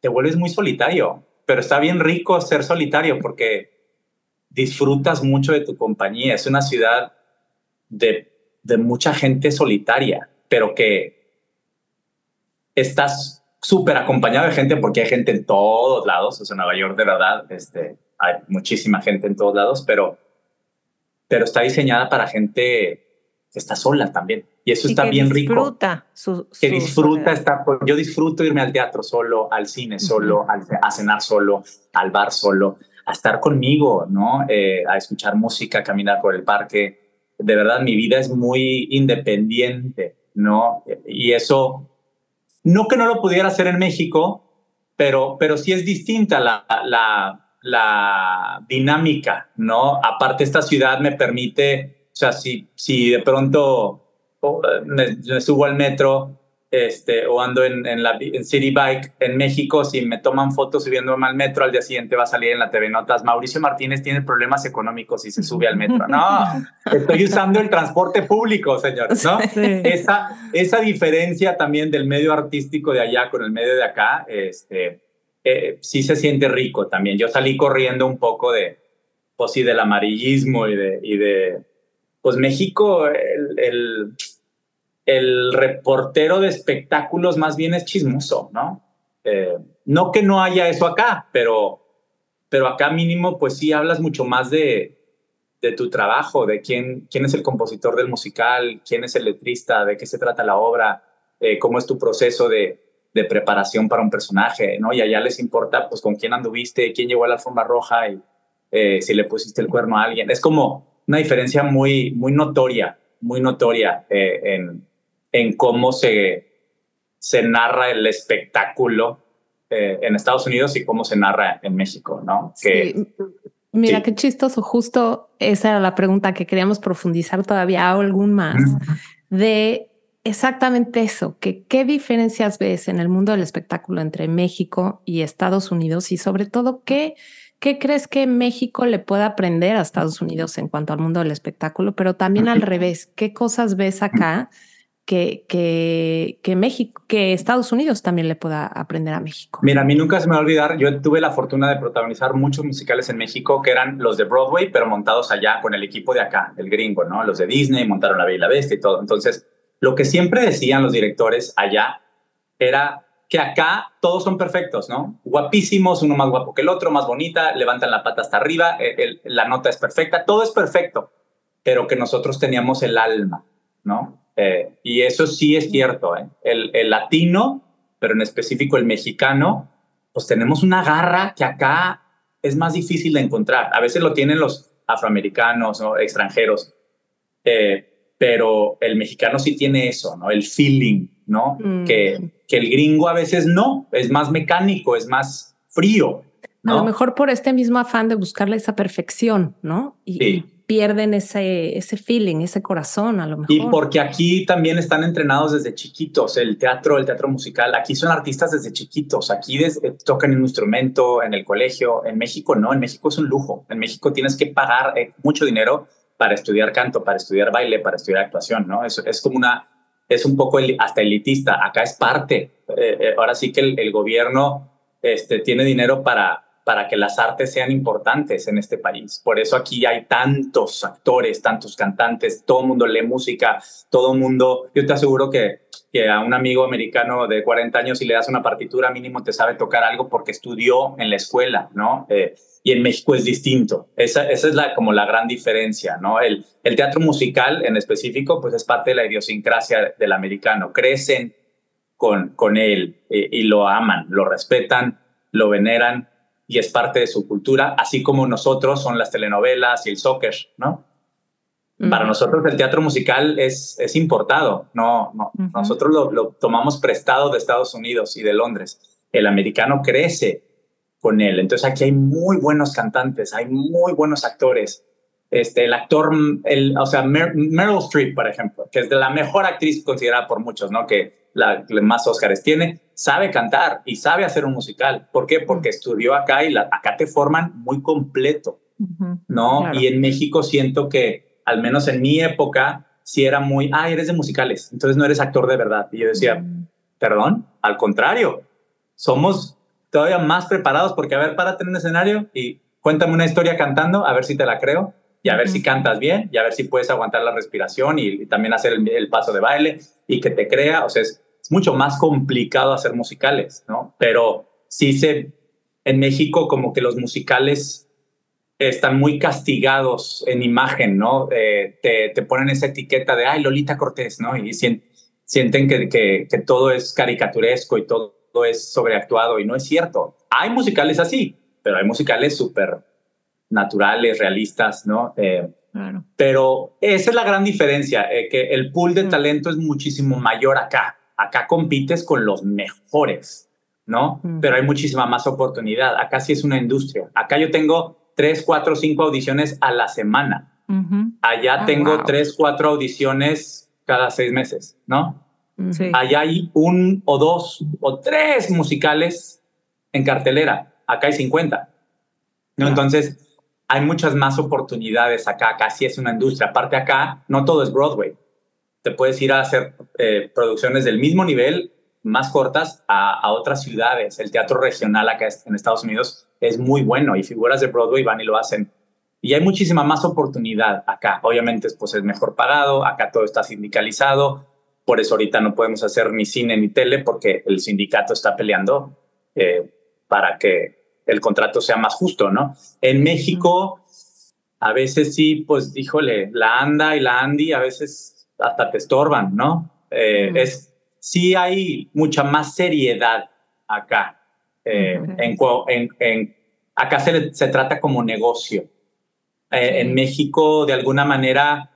Speaker 4: te vuelves muy solitario, pero está bien rico ser solitario porque disfrutas mucho de tu compañía. Es una ciudad de, mucha gente solitaria, pero que estás súper acompañado de gente porque hay gente en todos lados, o sea, Nueva York de verdad, este, hay muchísima gente en todos lados, pero, está diseñada para gente está sola también. Y eso está bien
Speaker 2: disfruta
Speaker 4: rico. que disfruta estar, yo disfruto irme al teatro solo, al cine solo, a cenar solo, al bar solo, a estar conmigo, ¿no? Eh, a escuchar música, caminar por el parque. De verdad, mi vida es muy independiente, ¿no? Y eso no que no lo pudiera hacer en México, pero, pero sí es distinta la, la, la dinámica, ¿no? Aparte, esta ciudad me permite, o sea, si, si de pronto oh, me subo al metro este, o ando en, en, la, en City Bike en México, si me toman fotos subiéndome al metro, al día siguiente va a salir en la TV Notas, Mauricio Martínez tiene problemas económicos y se sube al metro. No, estoy usando el transporte público, señores, ¿no? Esa, esa diferencia también del medio artístico de allá con el medio de acá, este, eh, sí se siente rico también. Yo salí corriendo un poco de, pues sí, del amarillismo y de, y de pues México, el, el reportero de espectáculos más bien es chismoso, ¿no? Eh, no que no haya eso acá, pero, pero acá mínimo pues sí hablas mucho más de, de tu trabajo, de quién, quién es el compositor del musical, quién es el letrista, de qué se trata la obra, eh, cómo es tu proceso de, de, preparación para un personaje, ¿no? Y allá les importa pues con quién anduviste, quién llegó a la alfombra roja y eh, si le pusiste el cuerno a alguien. Es como una diferencia muy, muy notoria, muy notoria en, en cómo se, se narra el espectáculo eh, en Estados Unidos y cómo se narra en México, ¿no?
Speaker 3: Que, Mira qué chistoso, justo esa era la pregunta que queríamos profundizar todavía algún más de exactamente eso, que qué diferencias ves en el mundo del espectáculo entre México y Estados Unidos y sobre todo qué, qué crees que México le pueda aprender a Estados Unidos en cuanto al mundo del espectáculo, pero también al revés, qué cosas ves acá que, que, que, México, que Estados Unidos también le pueda aprender a México.
Speaker 4: Mira, a mí nunca se me va a olvidar, yo tuve la fortuna de protagonizar muchos musicales en México que eran los de Broadway, pero montados allá con el equipo de acá, el gringo, ¿no? Los de Disney, montaron La Bella y la Bestia y todo. Entonces, lo que siempre decían los directores allá era que acá todos son perfectos, ¿no? Guapísimos, uno más guapo que el otro, más bonita, levantan la pata hasta arriba, eh, la nota es perfecta, todo es perfecto, pero que nosotros teníamos el alma, ¿no? Eh, y eso sí es cierto, ¿eh? el, el, latino, pero en específico el mexicano, pues tenemos una garra que acá es más difícil de encontrar. A veces lo tienen los afroamericanos o extranjeros, eh, pero el mexicano sí tiene eso, ¿no? El feeling, ¿no?
Speaker 3: Mm.
Speaker 4: Que, que el gringo a veces no, es más mecánico, es más frío. ¿no?
Speaker 3: A lo mejor por este mismo afán de buscarle esa perfección, ¿no? Y,
Speaker 4: Sí.
Speaker 3: pierden ese, ese feeling, ese corazón, a lo mejor.
Speaker 4: Y porque aquí también están entrenados desde chiquitos, el teatro, el teatro musical, aquí son artistas desde chiquitos, aquí des- eh, tocan un instrumento en el colegio, en México no, en México es un lujo, en México tienes que pagar eh, mucho dinero para estudiar canto, para estudiar baile, para estudiar actuación, ¿no? Es, es como una, es un poco hasta elitista, acá es parte, Eh, eh, ahora sí que el, gobierno este, tiene dinero para, para que las artes sean importantes en este país. Por eso aquí hay tantos actores, tantos cantantes, todo el mundo lee música, todo el mundo, yo te aseguro que, que a un amigo americano de 40 años si le das una partitura mínimo te sabe tocar algo porque estudió en la escuela, ¿no? Eh, y en México es distinto. Esa, esa es la, como la gran diferencia, ¿no? El, el teatro musical en específico pues es parte de la idiosincrasia del americano. Crecen con, con él eh, y lo aman, lo respetan, lo veneran y es parte de su cultura, así como nosotros son las telenovelas y el soccer, ¿no? Para nosotros el teatro musical es, es importado, no, no. Nosotros lo, lo tomamos prestado de Estados Unidos y de Londres. El americano crece con él, entonces aquí hay muy buenos cantantes, hay muy buenos actores. Este, el actor, el, o sea, Mer- Meryl Streep, por ejemplo, que es de la mejor actriz considerada por muchos, ¿no? Que la que más Óscares tiene, sabe cantar y sabe hacer un musical. ¿Por qué? Porque estudió acá y la, acá te forman muy completo. ¿no?
Speaker 2: Claro.
Speaker 4: Y en México siento que, al menos en mi época, sí era muy, ah, eres de musicales, entonces no eres actor de verdad. Y yo decía,
Speaker 2: Mm.
Speaker 4: perdón, al contrario, somos todavía más preparados porque, a ver, párate en un escenario y cuéntame una historia cantando, a ver si te la creo, y a ver si cantas bien, y a ver si puedes aguantar la respiración y, y también hacer el, el paso de baile y que te crea, o sea, es, es mucho más complicado hacer musicales, ¿no? Pero sí se, en México como que los musicales están muy castigados en imagen, ¿no? Eh, te, te ponen esa etiqueta de, ay, Lolita Cortés, ¿no? Y sien- sienten que, que, que todo es caricaturesco y todo, es sobreactuado y no es cierto. Hay musicales así, pero hay musicales súper naturales, realistas, ¿no? Eh,
Speaker 2: Claro.
Speaker 4: pero esa es la gran diferencia, eh, que el pool de
Speaker 2: Mm.
Speaker 4: talento es muchísimo mayor acá. Acá compites con los mejores, ¿no?
Speaker 3: Mm.
Speaker 4: Pero hay muchísima más oportunidad. Acá sí es una industria. Acá yo tengo tres, cuatro, cinco audiciones a la semana. Allá
Speaker 3: Ah,
Speaker 4: tengo
Speaker 3: wow.
Speaker 4: tres, cuatro audiciones cada seis meses, ¿no?
Speaker 2: Sí.
Speaker 4: Allá hay un o dos o tres musicales en cartelera. Acá hay 50. ¿no?
Speaker 3: Claro.
Speaker 4: Entonces, hay muchas más oportunidades acá. Casi es una industria. Aparte acá, no todo es Broadway. Te puedes ir a hacer eh, producciones del mismo nivel, más cortas, a, a otras ciudades. El teatro regional acá en Estados Unidos es muy bueno y figuras de Broadway van y lo hacen. Y hay muchísima más oportunidad acá. Obviamente, pues es mejor pagado. Acá todo está sindicalizado. Por eso ahorita no podemos hacer ni cine ni tele porque el sindicato está peleando eh, para que el contrato sea más justo, ¿no? En México, a veces sí, pues, híjole, la anda y la Andy a veces hasta te estorban, ¿no? Eh. Es, sí hay mucha más seriedad acá. Eh, en, en- en- acá se, le- se trata como negocio. Eh. En México, de alguna manera,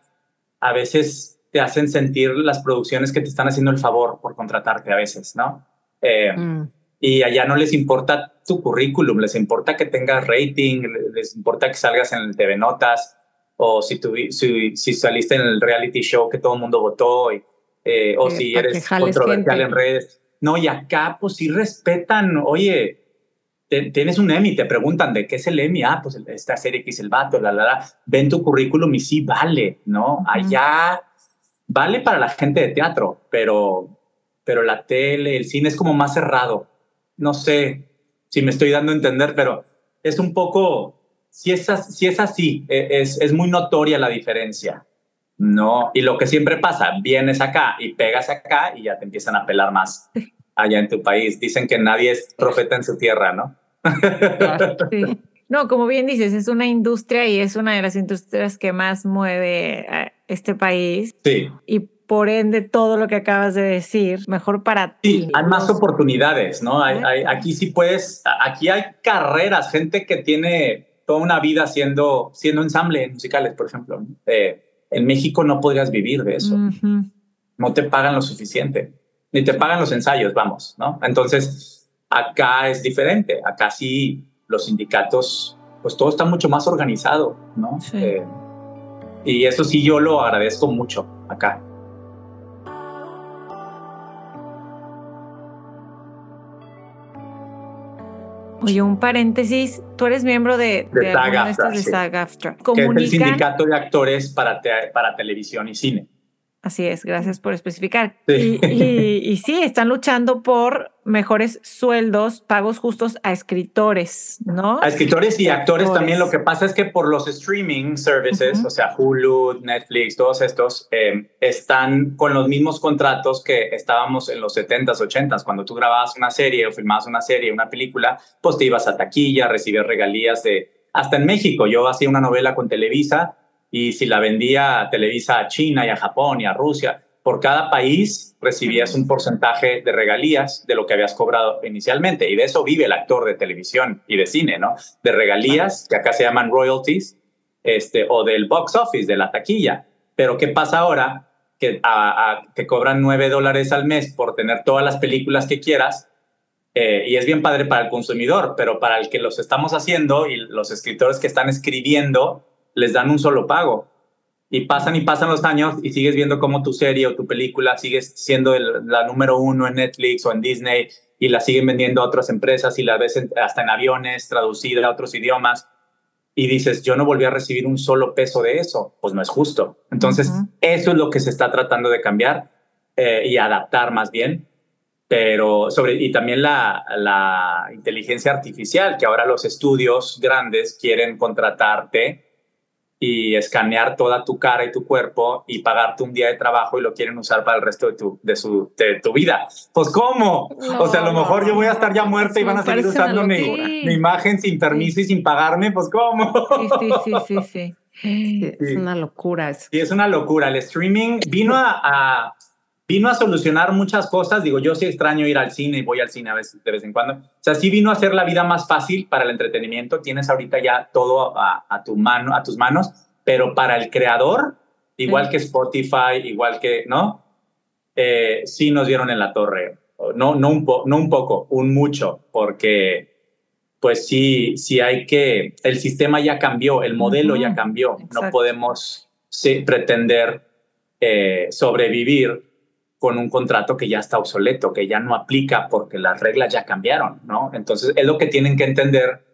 Speaker 4: a veces te hacen sentir las producciones que te están haciendo el favor por contratarte a veces, ¿no? Eh,
Speaker 3: Mm.
Speaker 4: y allá no les importa tu currículum, les importa que tengas rating, les importa que salgas en el TV Notas o si, tuvi- si, si saliste en el reality show que todo el mundo votó. Y, eh, o si eres controversial en redes. No, y acá pues sí respetan, oye, tienes un Emmy, te preguntan de qué es el Emmy, ah, pues esta serie que es el vato, la, la, la, ven tu currículum y sí vale, ¿no? Allá vale para la gente de teatro, pero, pero la tele, el cine es como más cerrado. No sé si me estoy dando a entender, pero es un poco, si es, si es así, e, es, es muy notoria la diferencia. No, y lo que siempre pasa, vienes acá y pegas acá y ya te empiezan a pelar más allá en tu país. Dicen que nadie es profeta en su tierra, ¿no?
Speaker 2: Sí. No, como bien dices, es una industria y es una de las industrias que más mueve a este país.
Speaker 4: Sí.
Speaker 2: Y por ende, todo lo que acabas de decir, mejor para
Speaker 4: ti. Sí, hay más oportunidades, ¿no? Hay, aquí sí puedes, aquí hay carreras, gente que tiene toda una vida siendo, siendo ensamble musicales, por ejemplo. Eh, en México no podrías vivir de eso. No te pagan lo suficiente, ni te pagan los ensayos, vamos, ¿no? Entonces, acá es diferente. Acá sí los sindicatos, pues todo está mucho más organizado, ¿no? Eh, y eso sí yo lo agradezco mucho acá.
Speaker 2: Oye, un paréntesis, tú eres miembro de,
Speaker 4: de, de Que es el sindicato de actores para, para televisión y cine.
Speaker 2: Así es, gracias por especificar. Y, sí, están luchando por mejores sueldos, pagos justos a escritores, ¿no?
Speaker 4: A escritores y actores, también. Lo que pasa es que por los streaming services, o sea, Hulu, Netflix, todos estos, eh, están con los mismos contratos que estábamos en los 70s, 80s. Cuando tú grababas una serie o filmabas una serie, una película, pues te ibas a taquilla, recibías regalías de... Hasta en México, yo hacía una novela con Televisa y si la vendía a Televisa a China y a Japón y a Rusia, por cada país recibías un porcentaje de regalías de lo que habías cobrado inicialmente. Y de eso vive el actor de televisión y de cine, ¿no? De regalías, que acá se llaman royalties, este, o del box office, de la taquilla. Pero ¿qué pasa ahora? Que te cobran nueve dólares al mes por tener todas las películas que quieras. Eh, y es bien padre para el consumidor, pero para el que los estamos haciendo y los escritores que están escribiendo, les dan un solo pago. Y pasan y pasan los años y sigues viendo cómo tu serie o tu película sigue siendo la número uno en Netflix o en Disney y la siguen vendiendo a otras empresas y la ves hasta en aviones, traducida a otros idiomas. Y dices, yo no volví a recibir un solo peso de eso. Pues no es justo. Entonces, eso es lo que se está tratando de cambiar eh, y adaptar más bien pero sobre y también la, la, inteligencia artificial que ahora los estudios grandes quieren contratarte y escanear toda tu cara y tu cuerpo y pagarte un día de trabajo y lo quieren usar para el resto de tu, de su, de tu vida. Pues ¿cómo? o sea, a lo mejor yo voy a estar ya muerta y van a seguir usando mi, mi, imagen sin permiso y sin pagarme. Pues ¿cómo?
Speaker 2: Sí, sí, sí, sí. sí.
Speaker 3: Es una locura eso.
Speaker 4: Sí, es una locura. El streaming vino a, a, vino a solucionar muchas cosas. Digo, yo sí extraño ir al cine y voy al cine a veces, de vez en cuando. O sea, sí vino a hacer la vida más fácil para el entretenimiento. Tienes ahorita ya todo a, a tu mano, a tus manos, pero para el creador, igual que Spotify, igual que, ¿no? Eh, sí nos dieron en la torre. No, no, un no un poco, un mucho, porque pues sí, sí hay que, el sistema ya cambió, el modelo ya cambió. No podemos pretender eh, sobrevivir con un contrato que ya está obsoleto, que ya no aplica porque las reglas ya cambiaron, ¿no? Entonces es lo que tienen que entender,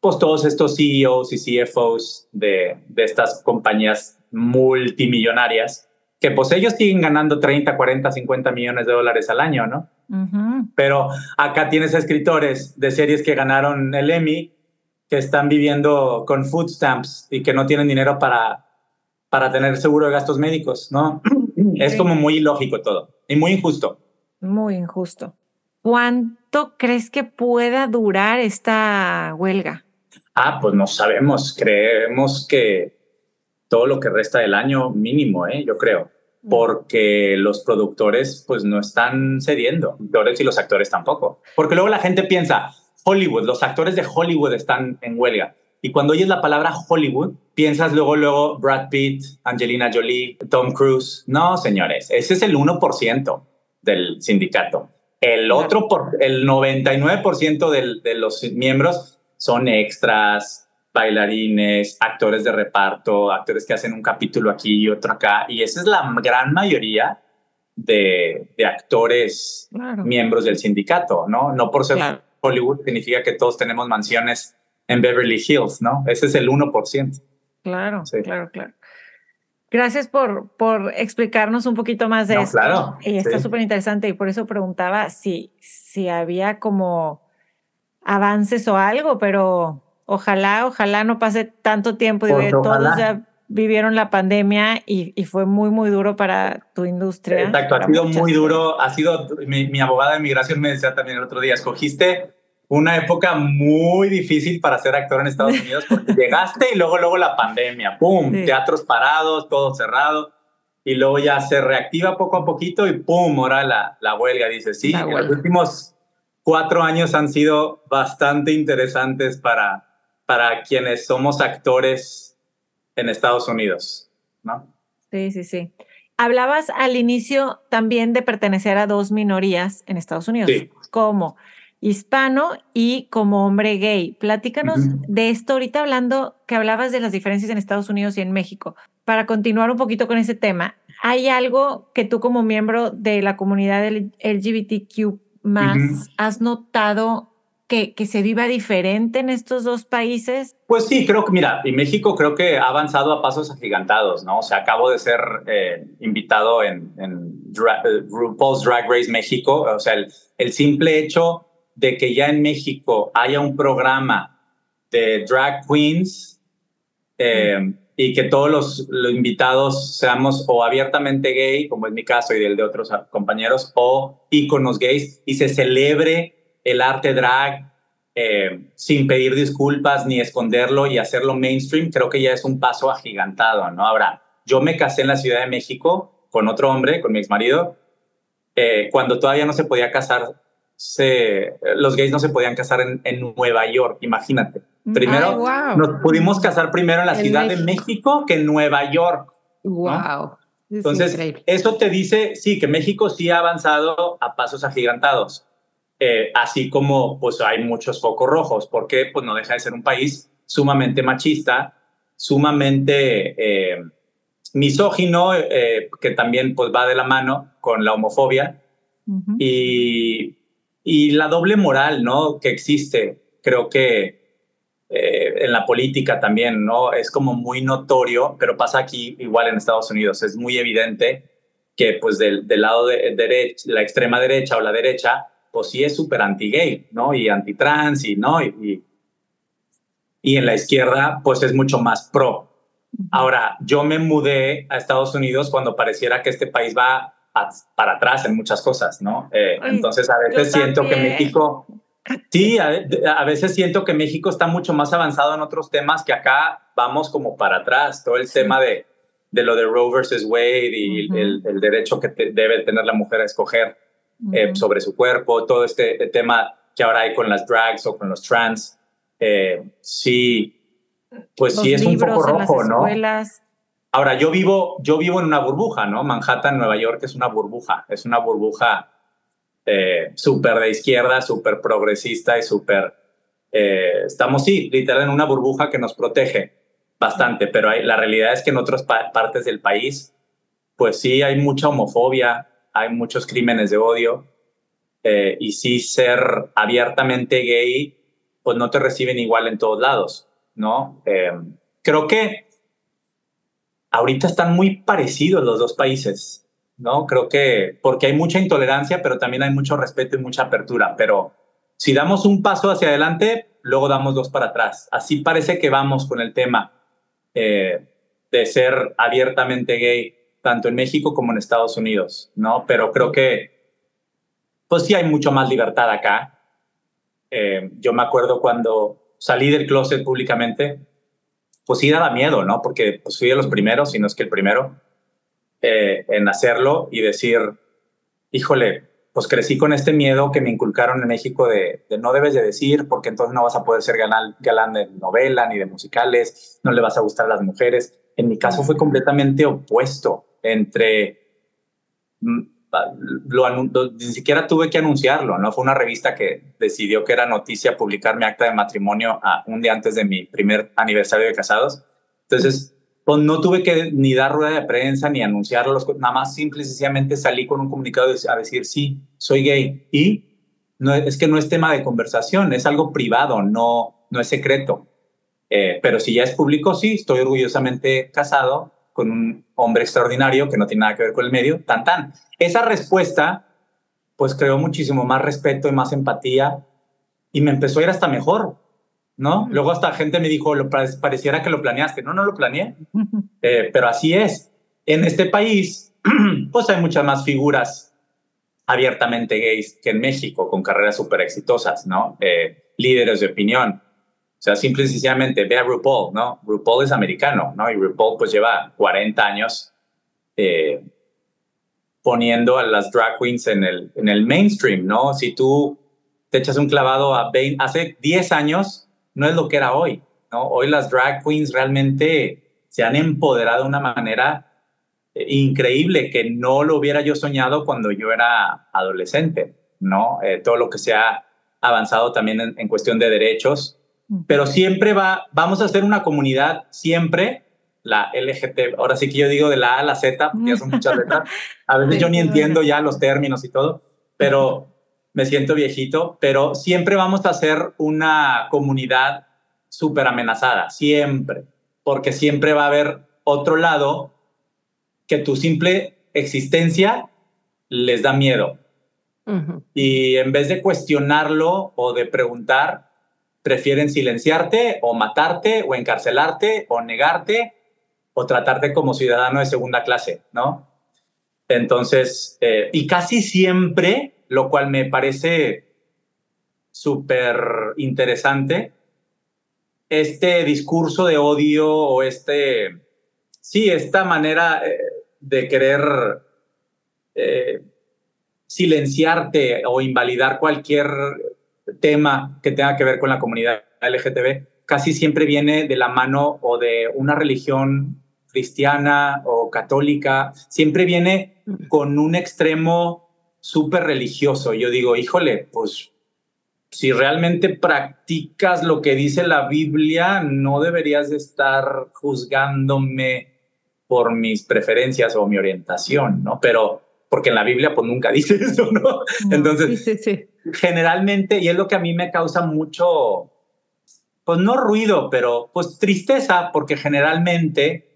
Speaker 4: pues todos estos CEOs y CFOs de, de estas compañías multimillonarias, que pues ellos siguen ganando 30, 40, 50 millones de dólares al año, ¿no? Pero acá tienes escritores de series que ganaron el Emmy, que están viviendo con food stamps y que no tienen dinero para, para tener seguro de gastos médicos, ¿no? Es como muy ilógico todo y muy injusto.
Speaker 2: Muy injusto. ¿Cuánto crees que pueda durar esta huelga?
Speaker 4: Ah, pues no sabemos. Creemos que todo lo que resta del año mínimo, ¿eh? yo creo, mm. porque los productores pues no están cediendo, y los actores tampoco. Porque luego la gente piensa, Hollywood, los actores de Hollywood están en huelga. Y cuando oyes la palabra Hollywood, piensas luego, luego Brad Pitt, Angelina Jolie, Tom Cruise. No, señores, ese es el 1% del sindicato. El otro, por, el 99% del, de los miembros son extras, bailarines, actores de reparto, actores que hacen un capítulo aquí y otro acá. Y esa es la gran mayoría de, de actores miembros del sindicato, ¿no? No por ser Hollywood significa que todos tenemos mansiones en Beverly Hills, ¿no? Ese es el 1%.
Speaker 2: Claro, claro, claro. Gracias por, por explicarnos un poquito más de esto. Claro, y está súper interesante y por eso preguntaba si, si había como avances o algo, pero ojalá, ojalá no pase tanto tiempo. Digo, pues todos ya vivieron la pandemia y, y, fue muy, muy duro para tu industria.
Speaker 4: Exacto, ha sido muy duro. Ha sido, mi, mi abogada de migración me decía también el otro día, escogiste una época muy difícil para ser actor en Estados Unidos porque llegaste y luego, luego la pandemia, ¡pum! Teatros parados, todo cerrado. Y luego ya se reactiva poco a poquito y ¡pum! Ahora la, la huelga. Dice, sí, los últimos cuatro años han sido bastante interesantes para, para quienes somos actores en Estados Unidos, ¿no?
Speaker 2: Sí, sí, sí. Hablabas al inicio también de pertenecer a dos minorías en Estados Unidos. Sí. ¿Cómo? Hispano y como hombre gay. Platícanos de esto ahorita hablando que hablabas de las diferencias en Estados Unidos y en México. Para continuar un poquito con ese tema, ¿hay algo que tú como miembro de la comunidad LGBTQ más has notado que, que, se viva diferente en estos dos países?
Speaker 4: Pues sí, creo que, mira, y México creo que ha avanzado a pasos agigantados, ¿no? O sea, acabo de ser eh, invitado en, en eh, RuPaul's Drag Race México, o sea, el, el simple hecho de que ya en México haya un programa de drag queens eh, y que todos los, invitados seamos o abiertamente gay, como es mi caso y el de otros compañeros, o íconos gays, y se celebre el arte drag eh, sin pedir disculpas ni esconderlo y hacerlo mainstream, creo que ya es un paso agigantado, ¿no? Ahora, yo me casé en la Ciudad de México con otro hombre, con mi ex marido, eh, cuando todavía no se podía casar se, los gays no se podían casar en, Nueva York, imagínate. Primero, nos pudimos casar primero en la Ciudad de México que en Nueva York.
Speaker 2: Wow.
Speaker 4: Entonces, eso te dice, sí, que México sí ha avanzado a pasos agigantados. Eh, así como pues hay muchos focos rojos, porque pues no deja de ser un país sumamente machista, sumamente eh, misógino, eh, que también pues va de la mano con la homofobia. Y y la doble moral, ¿no? Que existe, creo que eh, en la política también, ¿no? Es como muy notorio, pero pasa aquí igual en Estados Unidos. Es muy evidente que, pues, del, del lado de, derecha, la extrema derecha o la derecha, pues sí es súper anti-gay, ¿no? Y anti-trans, y, ¿no? Y, y, en la izquierda, pues es mucho más pro. Ahora, yo me mudé a Estados Unidos cuando pareciera que este país va para atrás en muchas cosas, ¿no? Eh, entonces a veces siento que México, sí, a, veces siento que México está mucho más avanzado en otros temas que acá vamos como para atrás. Todo el tema de, de lo de Roe versus Wade y el, derecho que debe tener la mujer a escoger eh, sobre su cuerpo, todo este tema que ahora hay con las drags o con los trans, eh, sí, pues sí es un poco rojo, ¿no? Ahora, yo vivo, yo vivo en una burbuja, ¿no? Manhattan, Nueva York es una burbuja, es una burbuja eh, súper de izquierda, súper progresista y súper... Eh, estamos, sí, literal en una burbuja que nos protege bastante, pero hay, la realidad es que en otras partes del país, pues sí, hay mucha homofobia, hay muchos crímenes de odio, eh, y sí ser abiertamente gay, pues no te reciben igual en todos lados, ¿no? creo que ahorita están muy parecidos los dos países, ¿no? Creo que porque hay mucha intolerancia, pero también hay mucho respeto y mucha apertura, pero si damos un paso hacia adelante, luego damos dos para atrás. Así parece que vamos con el tema eh, de ser abiertamente gay, tanto en México como en Estados Unidos, ¿no? Pero creo que, pues sí hay mucho más libertad acá. Eh, yo me acuerdo cuando salí del closet públicamente, pues sí daba miedo, ¿no? Porque pues, fui de los primeros, si no es que el primero, eh, en hacerlo y decir, híjole, pues crecí con este miedo que me inculcaron en México de, no debes de decir, porque entonces no vas a poder ser galán, galán de novela ni de musicales, no le vas a gustar a las mujeres. En mi caso fue completamente opuesto entre lo, ni siquiera tuve que anunciarlo, ¿no? Fue una revista que decidió que era noticia publicar mi acta de matrimonio a, un día antes de mi primer aniversario de casados. Entonces, pues no tuve que ni dar rueda de prensa ni anunciarlo, nada más simple y sencillamente salí con un comunicado a decir, sí, soy gay. Y no, es que no es tema de conversación, es algo privado, no, no es secreto. Eh, pero si ya es público, sí, estoy orgullosamente casado con un hombre extraordinario que no tiene nada que ver con el medio, tan tan. Esa respuesta, pues creó muchísimo más respeto y más empatía y me empezó a ir hasta mejor, ¿no? Luego hasta gente me dijo, lo, pareciera que lo planeaste. No, no lo planeé, eh, pero así es. En este país, pues hay muchas más figuras abiertamente gays que en México, con carreras súper exitosas, ¿no? Eh, líderes de opinión. O sea, simple y sencillamente, ve a RuPaul, ¿no? RuPaul es americano, ¿no? Y RuPaul pues lleva 40 años eh, poniendo a las drag queens en el, en el mainstream, ¿no? Si tú te echas un clavado a 20, hace 10 años, no es lo que era hoy, ¿no? Hoy las drag queens realmente se han empoderado de una manera eh, increíble que no lo hubiera yo soñado cuando yo era adolescente, ¿no? Eh, todo lo que se ha avanzado también en, cuestión de derechos, pero siempre va, vamos a ser una comunidad, siempre, la LGT, ahora sí que yo digo de la A a la Z, porque son muchas letras, a veces yo ni entiendo ya los términos y todo, pero me siento viejito, pero siempre vamos a ser una comunidad súper amenazada, siempre, porque siempre va a haber otro lado que tu simple existencia les da miedo. Y en vez de cuestionarlo o de preguntar, prefieren silenciarte o matarte o encarcelarte o negarte o tratarte como ciudadano de segunda clase, ¿no? Entonces, eh, y casi siempre lo cual me parece súper interesante. Este discurso de odio o este, sí, esta manera eh, de querer eh, silenciarte o invalidar cualquier tema que tenga que ver con la comunidad LGTB, casi siempre viene de la mano o de una religión cristiana o católica, siempre viene con un extremo súper religioso. Yo digo, híjole, pues si realmente practicas lo que dice la Biblia, no deberías de estar juzgándome por mis preferencias o mi orientación, ¿no? Pero porque en la Biblia pues nunca dice eso, ¿no? Entonces, sí, sí, generalmente, y es lo que a mí me causa mucho, pues no ruido, pero pues tristeza, porque generalmente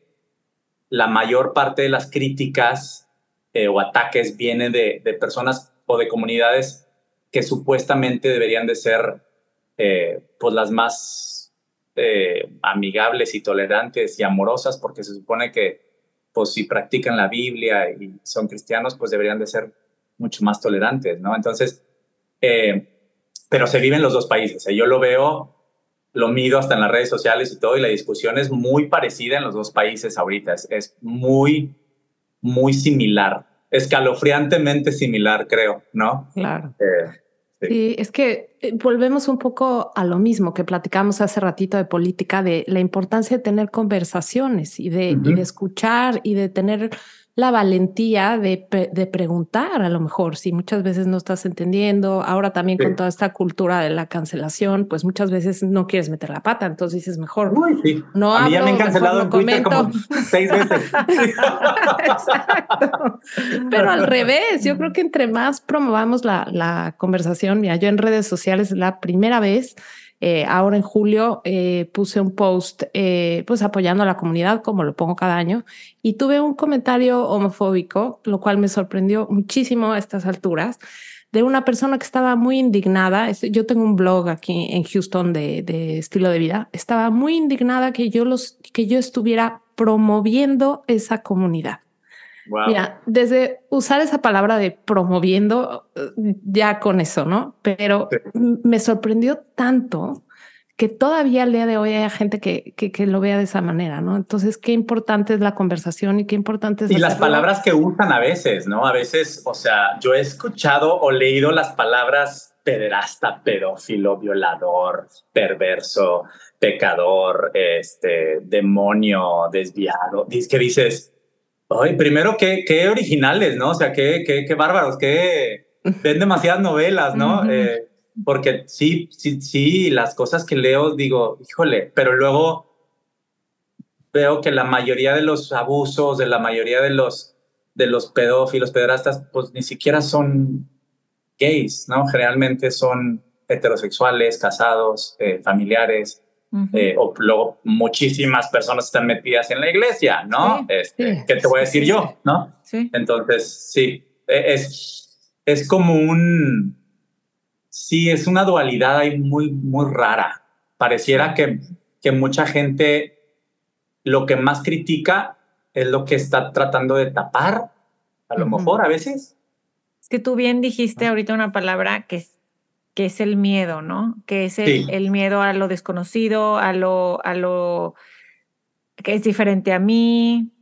Speaker 4: la mayor parte de las críticas eh, o ataques vienen de, personas o de comunidades que supuestamente deberían de ser eh, pues las más eh, amigables y tolerantes y amorosas, porque se supone que pues si practican la Biblia y son cristianos, pues deberían de ser mucho más tolerantes, ¿no? Entonces, pero se vive en los dos países. Yo lo veo, lo mido hasta en las redes sociales y todo, y la discusión es muy parecida en los dos países ahorita. es muy muy similar, escalofriantemente similar, creo, ¿no?
Speaker 3: Claro. Eh, sí. es que eh, volvemos un poco a lo mismo que platicamos hace ratito de política, de la importancia de tener conversaciones y de, y de escuchar y de tener la valentía de, de, preguntar a lo mejor si muchas veces no estás entendiendo. Ahora también con toda esta cultura de la cancelación, pues muchas veces no quieres meter la pata, entonces dices mejor. No
Speaker 4: a mí ya me han cancelado en Twitter como seis veces.
Speaker 3: Exacto. Pero al revés, yo creo que entre más promovamos la, la conversación, mira, yo en redes sociales es la primera vez eh, ahora en julio eh, puse un post eh, pues apoyando a la comunidad como lo pongo cada año y tuve un comentario homofóbico, lo cual me sorprendió muchísimo a estas alturas de una persona que estaba muy indignada. Yo tengo un blog aquí en Houston de, de estilo de vida. Estaba muy indignada que yo los que yo estuviera promoviendo esa comunidad. Mira, desde usar esa palabra de promoviendo, ya con eso, ¿no? Pero me sorprendió tanto que todavía al día de hoy haya gente que, que, lo vea de esa manera, ¿no? Entonces, qué importante es la conversación y qué importante es...
Speaker 4: Y las palabras que usan a veces, ¿no? A veces, o sea, yo he escuchado o leído las palabras pederasta, pedófilo, violador, perverso, pecador, este, demonio, desviado. Que dices, Ay, primero, qué, qué originales, ¿no? O sea, qué, qué, qué bárbaros, qué ven demasiadas novelas, ¿no? Eh, porque sí, sí, sí, las cosas que leo digo, híjole, pero luego veo que la mayoría de los abusos, de la mayoría de los, de los pedófilos, pederastas, pues ni siquiera son gays, ¿no? Generalmente son heterosexuales, casados, eh, familiares, eh, o luego muchísimas personas están metidas en la iglesia, ¿no? este, ¿Qué te voy a decir yo, no? Sí. Entonces, sí, e, es, es como un, sí, es una dualidad ahí muy, muy rara. Pareciera que, que mucha gente lo que más critica es lo que está tratando de tapar, a lo mejor a veces.
Speaker 2: Es que tú bien dijiste ahorita una palabra que que es el miedo, ¿no? Que es el, miedo a lo desconocido, a lo, a lo que es diferente a mí,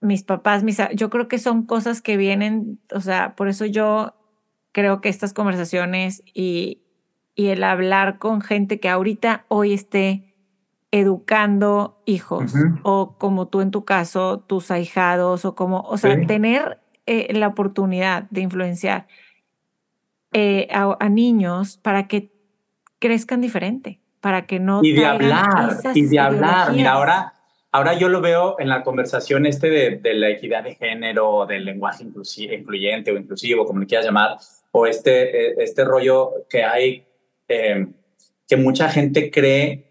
Speaker 2: mis papás, mis... Yo creo que son cosas que vienen, o sea, por eso yo creo que estas conversaciones y, y el hablar con gente que ahorita hoy esté educando hijos o como tú en tu caso, tus ahijados o como, o sea, tener eh, la oportunidad de influenciar eh, a, niños para que crezcan diferente, para que no...
Speaker 4: Y de hablar, y de hablar. Mira, ahora, ahora yo lo veo en la conversación este de, la equidad de género, del lenguaje incluyente o inclusivo, como le quieras llamar, o este, eh, este rollo que hay, eh, que mucha gente cree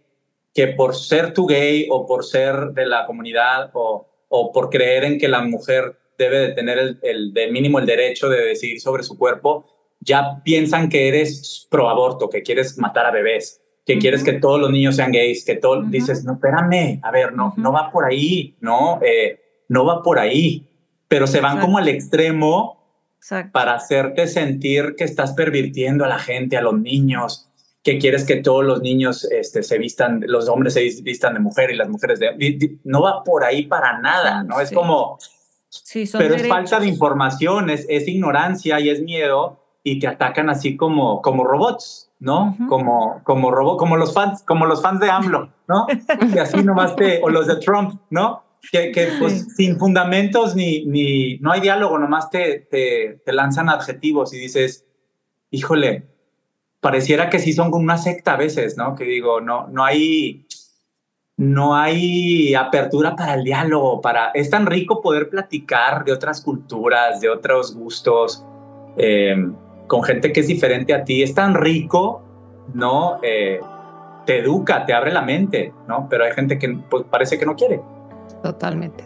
Speaker 4: que por ser tu gay o por ser de la comunidad o, o por creer en que la mujer debe de tener el, el de mínimo el derecho de decidir sobre su cuerpo, ya piensan que eres pro aborto, que quieres matar a bebés, que quieres que todos los niños sean gays, que todo, dices, no, espérame, a ver, no, no va por ahí, no, eh, no va por ahí, pero se van como al extremo para hacerte sentir que estás pervirtiendo a la gente, a los niños, que quieres que todos los niños este, se vistan, los hombres se vistan de mujer y las mujeres de... No va por ahí para nada, ¿no? Es como... Sí, pero es falta de información, es, es ignorancia y es miedo y te atacan así como, como robots, ¿no? Como, como robot, como los fans, como los fans de AMLO, ¿no? y así nomás te, o los de Trump, ¿no? Que, que pues sin fundamentos ni, ni, no hay diálogo, nomás te, te, te lanzan adjetivos y dices, híjole, pareciera que sí son como una secta a veces, ¿no? Que digo, no, no hay, no hay apertura para el diálogo, para, es tan rico poder platicar de otras culturas, de otros gustos, eh, con gente que es diferente a ti, es tan rico, ¿no? Eh, te educa, te abre la mente, ¿no? Pero hay gente que pues, parece que no quiere.
Speaker 3: Totalmente.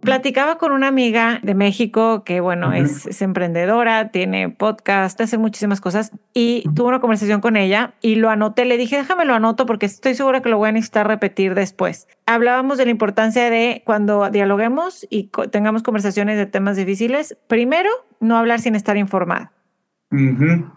Speaker 2: Platicaba con una amiga de México que, bueno, es, emprendedora, tiene podcast, hace muchísimas cosas y tuve una conversación con ella y lo anoté. Le dije, déjame lo anoto porque estoy segura que lo voy a necesitar repetir después. Hablábamos de la importancia de cuando dialoguemos y tengamos conversaciones de temas difíciles, primero, no hablar sin estar informado.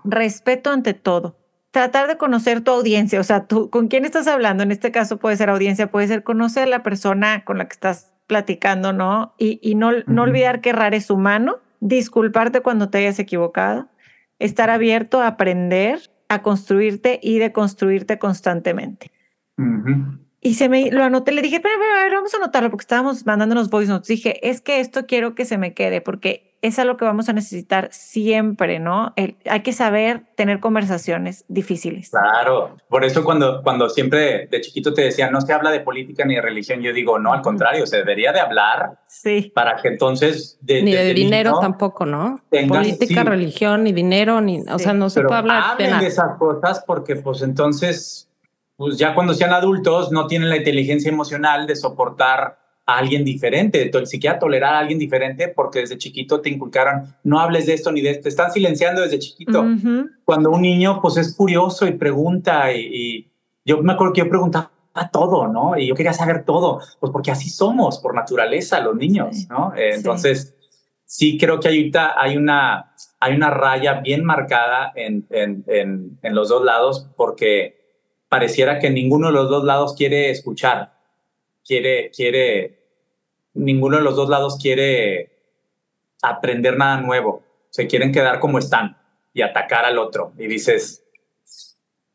Speaker 2: Respeto ante todo tratar de conocer tu audiencia, o sea, tú, con quién estás hablando, en este caso puede ser audiencia, puede ser conocer la persona con la que estás platicando, ¿no? Y, y no, no olvidar que errar es humano, disculparte cuando te hayas equivocado, estar abierto a aprender, a construirte y de construirte constantemente. Y se me lo anoté, le dije, pero, a ver, vamos a anotarlo porque estábamos mandándonos voice notes. Dije, es que esto quiero que se me quede porque es algo que vamos a necesitar siempre, ¿no? hay que saber tener conversaciones difíciles.
Speaker 4: Claro, por eso cuando, cuando siempre de chiquito te decían, no se habla de política ni de religión, yo digo, no, al contrario, se debería de hablar sí. para que entonces...
Speaker 3: De, ni de, dinero tampoco, ¿no? política, religión, ni dinero, ni, o sea, no se puede hablar
Speaker 4: de, de esas cosas porque pues entonces, pues ya cuando sean adultos no tienen la inteligencia emocional de soportar a alguien diferente, siquiera tolerar a alguien diferente porque desde chiquito te inculcaron, no hables de esto ni de esto, te están silenciando desde chiquito. Cuando un niño pues es curioso y pregunta y, yo me acuerdo que yo preguntaba todo, ¿no? Y yo quería saber todo, pues porque así somos por naturaleza los niños, ¿no? Eh, entonces, sí. creo que ahorita hay una, hay una raya bien marcada en, en, en, en los dos lados porque pareciera que ninguno de los dos lados quiere escuchar quiere, quiere, ninguno de los dos lados quiere aprender nada nuevo. Se quieren quedar como están y atacar al otro. Y dices,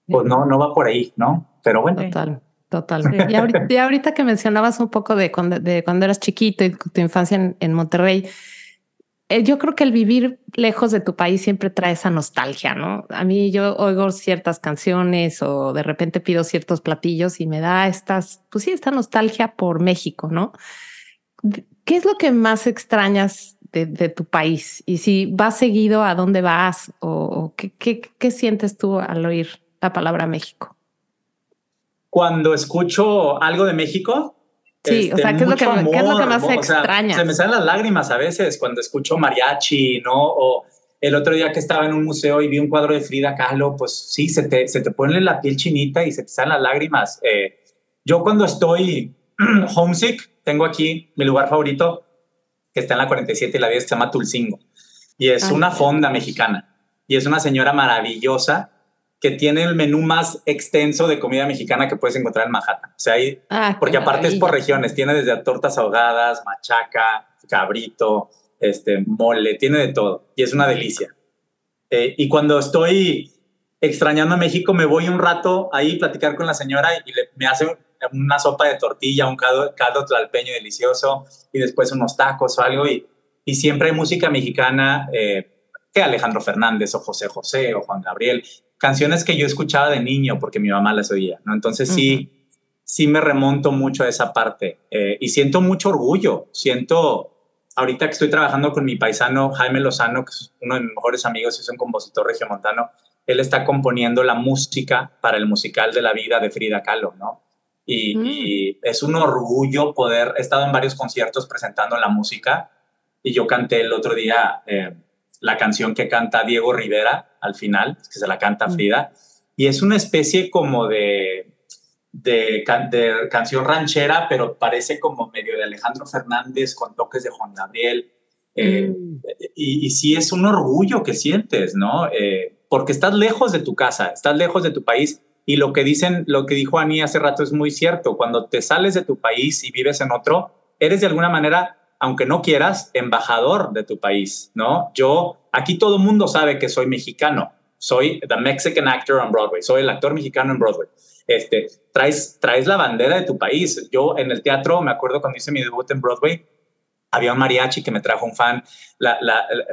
Speaker 4: pues no, no va por ahí, ¿no? Pero bueno.
Speaker 3: Total, total. Y, ahorita, que mencionabas un poco de cuando, de cuando eras chiquito y tu infancia en, Monterrey, eh, yo creo que el vivir lejos de tu país siempre trae esa nostalgia, ¿no? A mí yo oigo ciertas canciones o de repente pido ciertos platillos y me da estas, pues sí, esta nostalgia por México, ¿no? ¿Qué es lo que más extrañas de, tu país? Y si vas seguido, ¿a dónde vas? ¿O, qué sientes tú al oír la palabra México?
Speaker 4: Cuando escucho algo de México,
Speaker 3: Sí, o sea, ¿qué es, lo que, más extraña?
Speaker 4: se me salen las lágrimas a veces cuando escucho mariachi, ¿no? O el otro día que estaba en un museo y vi un cuadro de Frida Kahlo, pues sí, se te, se te pone la piel chinita y se te salen las lágrimas. Eh, yo cuando estoy homesick, tengo aquí mi lugar favorito, que está en la 47 y la 10, se llama Tulcingo. Y es una fonda mexicana. Y es una señora maravillosa que tiene el menú más extenso de comida mexicana que puedes encontrar en Manhattan. O sea, ahí, ah, porque aparte es por regiones, tiene desde tortas ahogadas, machaca, cabrito, este, mole, tiene de todo y es una delicia. Eh, y cuando estoy extrañando a México, me voy un rato ahí a platicar con la señora y me hace una sopa de tortilla, un caldo, caldo tlalpeño delicioso y después unos tacos o algo y, y siempre hay música mexicana. Eh, que Alejandro Fernández o José José o Juan Gabriel canciones que yo escuchaba de niño porque mi mamá las oía, ¿no? Entonces sí, sí me remonto mucho a esa parte eh, y siento mucho orgullo, siento, ahorita que estoy trabajando con mi paisano Jaime Lozano, que es uno de mis mejores amigos, es un compositor regiomontano, él está componiendo la música para el musical de la vida de Frida Kahlo, ¿no? Y, mm. es un orgullo poder, he estado en varios conciertos presentando la música y yo canté el otro día eh, la canción que canta Diego Rivera al final, que se la canta mm. Frida, y es una especie como de, de, canción ranchera, pero parece como medio de Alejandro Fernández con toques de Juan Gabriel. Eh, mm. y, sí es un orgullo que sientes, ¿no? Eh, porque estás lejos de tu casa, estás lejos de tu país. Y lo que dicen, lo que dijo Ani hace rato es muy cierto. Cuando te sales de tu país y vives en otro, eres de alguna manera aunque no quieras, embajador de tu país, ¿no? Yo, aquí todo el mundo sabe que soy mexicano, soy the Mexican actor on Broadway, soy el actor mexicano en Broadway. Este, traes, traes la bandera de tu país. Yo en el teatro, me acuerdo cuando hice mi debut en Broadway, había un mariachi que me trajo un fan, la,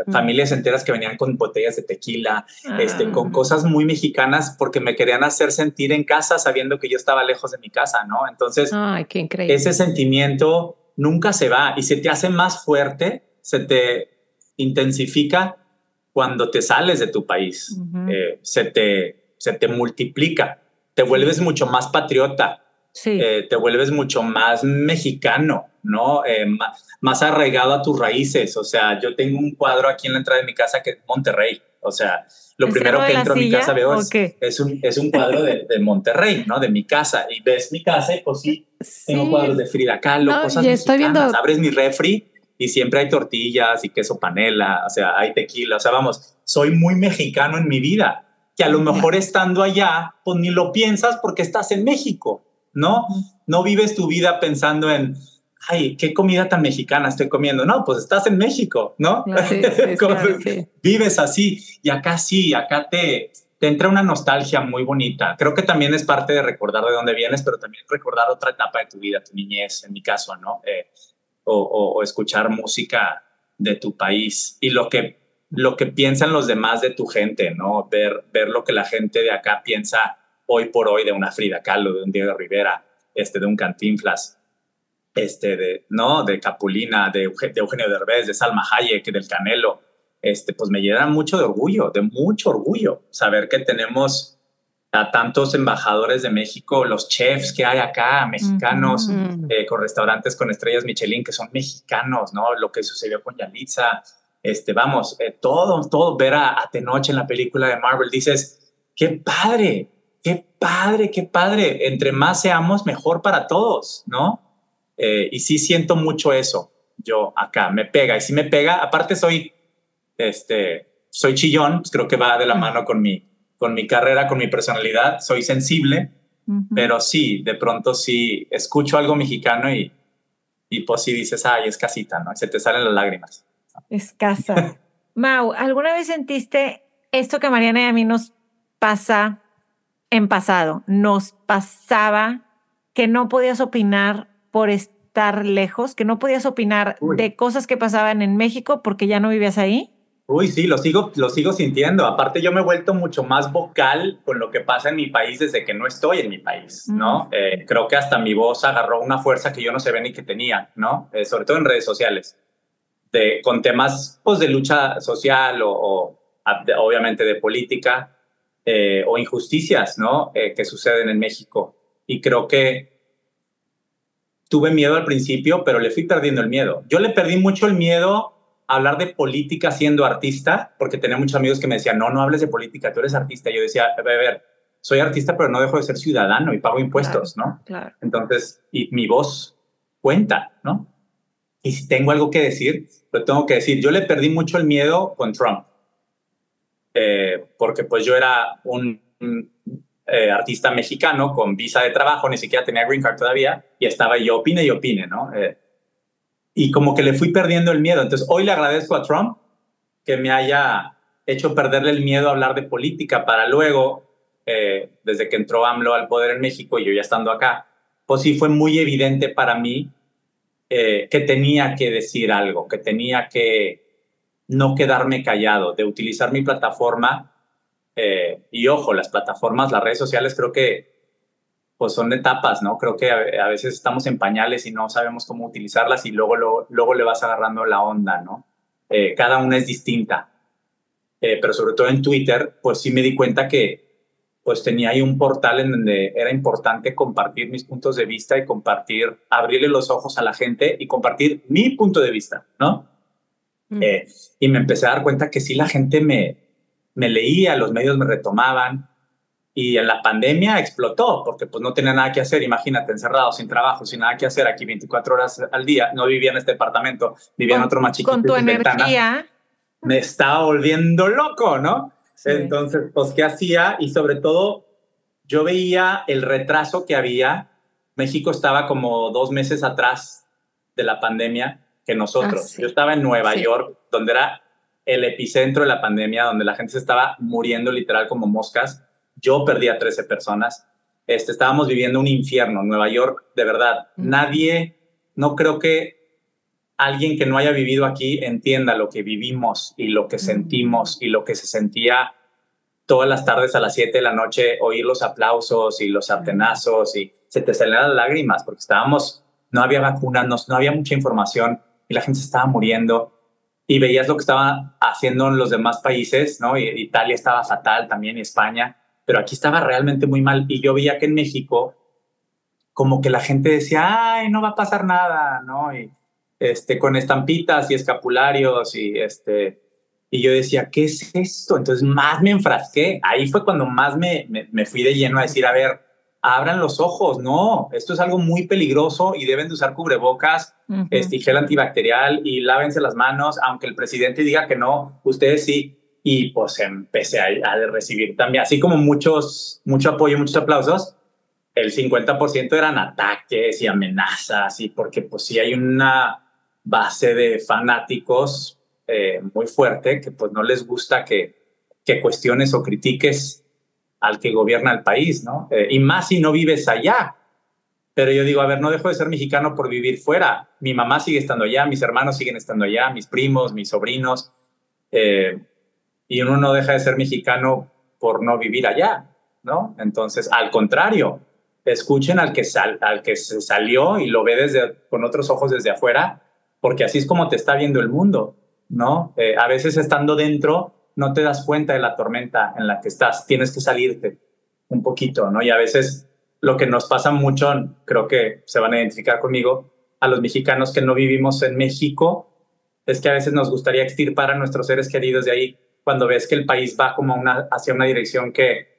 Speaker 4: mm. familias enteras que venían con botellas de tequila, este, con ah. cosas muy mexicanas porque me querían hacer sentir en casa sabiendo que yo estaba lejos de mi casa, ¿no? Entonces,
Speaker 3: Ay, qué increíble.
Speaker 4: ese sentimiento nunca se va. Y se te hace más fuerte, se te intensifica cuando te sales de tu país, eh, se, te, se te multiplica, te vuelves mucho más patriota, eh, te vuelves mucho más mexicano, ¿no? Eh, más, arraigado a tus raíces. O sea, yo tengo un cuadro aquí en la entrada de mi casa que es Monterrey. O sea, lo primero que entro a mi casa veo es, un, es un cuadro de, Monterrey, ¿no? De mi casa. Y ves mi casa y pues sí, tengo cuadros de Frida Kahlo, cosas mexicanas. Estoy viendo... Abres mi refri y siempre hay tortillas y queso panela, o sea, hay tequila. O sea, vamos, soy muy mexicano en mi vida. Que a lo mejor estando allá, pues ni lo piensas porque estás en México. ¿no? No vives tu vida pensando en, ay, qué comida tan mexicana estoy comiendo. No, pues estás en México, ¿no? Vives así. Y acá sí, acá te, te entra una nostalgia muy bonita. Creo que también es parte de recordar de dónde vienes, pero también recordar otra etapa de tu vida, tu niñez, en mi caso, ¿no? Eh, o, escuchar música de tu país y lo que, lo que piensan los demás de tu gente, ¿no? Ver, ver lo que la gente de acá piensa hoy por hoy de una Frida Kahlo, de un Diego Rivera, este, de un Cantinflas, este, de, ¿no? de Capulina, de, de Eugenio Derbez, de Salma Hayek, del Canelo, este, pues me llena mucho de orgullo, de mucho orgullo, saber que tenemos a tantos embajadores de México, los chefs que hay acá, mexicanos, eh, con restaurantes con estrellas Michelin que son mexicanos, ¿no? Lo que sucedió con Yalitza, este, vamos, eh, todo, todo, ver a, a Tenoch en la película de Marvel, dices, qué padre, qué padre, qué padre. Entre más seamos, mejor para todos, ¿no? Eh, y sí siento mucho eso. Yo acá me pega y si me pega. Aparte soy, este, soy chillón. Pues creo que va de la mano con mi, con mi carrera, con mi personalidad. Soy sensible, pero sí, de pronto sí escucho algo mexicano y, y pues sí dices, ay, es casita, ¿no? se te salen las lágrimas.
Speaker 2: Es casa. Mau, ¿alguna vez sentiste esto que Mariana y a mí nos pasa en pasado nos pasaba que no podías opinar por estar lejos, que no podías opinar de cosas que pasaban en México porque ya no vivías ahí?
Speaker 4: Uy, sí, lo sigo, lo sigo sintiendo. Aparte, yo me he vuelto mucho más vocal con lo que pasa en mi país desde que no estoy en mi país, ¿no? Eh, creo que hasta mi voz agarró una fuerza que yo no sabía ni que tenía, ¿no? Eh, sobre todo en redes sociales, de, con temas pues, de lucha social o, obviamente de política eh, o injusticias, ¿no? que suceden en México. Y creo que tuve miedo al principio, pero le fui perdiendo el miedo. Yo le perdí mucho el miedo hablar de política siendo artista, porque tenía muchos amigos que me decían, no, no hables de política, tú eres artista. yo decía, a ver, soy artista, pero no dejo de ser ciudadano y pago impuestos, ¿no?
Speaker 2: Claro.
Speaker 4: Entonces, y mi voz cuenta, ¿no? Y si tengo algo que decir, lo tengo que decir. Yo le perdí mucho el miedo con Trump, eh, porque pues yo era un, eh, artista mexicano con visa de trabajo, ni siquiera tenía green card todavía, y estaba yo opine y opine, ¿no? Eh, y como que le fui perdiendo el miedo. Entonces, hoy le agradezco a Trump que me haya hecho perderle el miedo a hablar de política para luego, eh, desde que entró AMLO al poder en México y yo ya estando acá, pues sí fue muy evidente para mí que tenía que decir algo, que tenía que no quedarme callado, de utilizar mi plataforma. Eh, y ojo, las plataformas, las redes sociales, creo que pues son etapas, ¿no? Creo que a, veces estamos en pañales y no sabemos cómo utilizarlas y luego, luego, le vas agarrando la onda, ¿no? Eh, cada una es distinta. Eh, pero sobre todo en Twitter, pues sí me di cuenta que pues tenía ahí un portal en donde era importante compartir mis puntos de vista y compartir, abrirle los ojos a la gente y compartir mi punto de vista, ¿no? Mm. Eh, y me empecé a dar cuenta que sí la gente me, me leía, los medios me retomaban, y en la pandemia explotó porque pues no tenía nada que hacer, imagínate, encerrado, sin trabajo, sin nada que hacer aquí 24 horas al día. No vivía en este departamento, vivía en otro más chiquito.
Speaker 2: Con tu energía.
Speaker 4: me estaba volviendo loco, ¿no? Entonces, pues, ¿qué hacía? Y sobre todo, yo veía el retraso que había. México estaba como dos meses atrás de la pandemia que nosotros. Ah, yo estaba en Nueva York, donde era el epicentro de la pandemia, donde la gente se estaba muriendo literal como moscas. Yo perdí a 13 personas. Este, estábamos viviendo un infierno. Nueva York, de verdad, nadie, no creo que alguien que no haya vivido aquí entienda lo que vivimos y lo que sentimos y lo que se sentía todas las tardes a las 7 de la noche, oír los aplausos y los sartenazos y se te salían las lágrimas porque estábamos, no había vacunas, no, no había mucha información y la gente se estaba muriendo y veías lo que estaban haciendo en los demás países, ¿no? Italia estaba fatal también y España pero aquí estaba realmente muy mal y yo veía que en México como que la gente decía, ay, no va a pasar nada, ¿no? Y este, con estampitas y escapularios y este, y yo decía, ¿qué es esto? Entonces más me enfrasqué, ahí fue cuando más me, me, fui de lleno a decir, a ver, abran los ojos, no, esto es algo muy peligroso y deben de usar cubrebocas, este, gel antibacterial y lávense las manos, aunque el presidente diga que no, ustedes sí, y pues empecé a, recibir también, así como muchos, mucho apoyo, muchos aplausos, el 50% eran ataques y amenazas, y porque pues sí hay una base de fanáticos eh, muy fuerte que pues no les gusta que, que cuestiones o critiques al que gobierna el país, ¿no? Eh, y más si no vives allá. Pero yo digo, a ver, no dejo de ser mexicano por vivir fuera. Mi mamá sigue estando allá, mis hermanos siguen estando allá, mis primos, mis sobrinos. Eh, y uno no deja de ser mexicano por no vivir allá, ¿no? Entonces, al contrario, escuchen al que, sal, al que se salió y lo ve desde, con otros ojos desde afuera, porque así es como te está viendo el mundo, ¿no? Eh, a veces estando dentro no te das cuenta de la tormenta en la que estás, tienes que salirte un poquito, ¿no? Y a veces lo que nos pasa mucho, creo que se van a identificar conmigo, a los mexicanos que no vivimos en México, es que a veces nos gustaría extirpar a nuestros seres queridos de ahí cuando ves que el país va como una, hacia una dirección que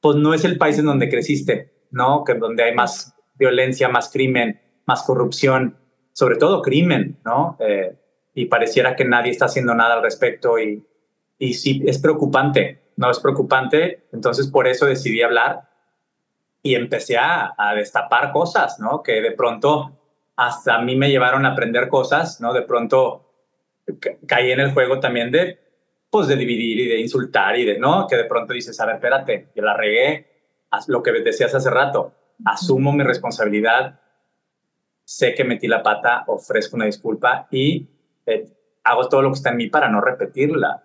Speaker 4: pues no es el país en donde creciste, ¿no? Que donde hay más violencia, más crimen, más corrupción, sobre todo crimen, ¿no? Eh, y pareciera que nadie está haciendo nada al respecto y, y sí, es preocupante, ¿no? Es preocupante, entonces por eso decidí hablar y empecé a, destapar cosas, ¿no? Que de pronto hasta a mí me llevaron a aprender cosas, ¿no? De pronto caí en el juego también de pues de dividir y de insultar y de, ¿no? Que de pronto dices, a ver, espérate, yo la regué, haz lo que decías hace rato, asumo mi responsabilidad sé que metí la pata, ofrezco una disculpa y eh, hago todo lo que está en mí para no repetirla,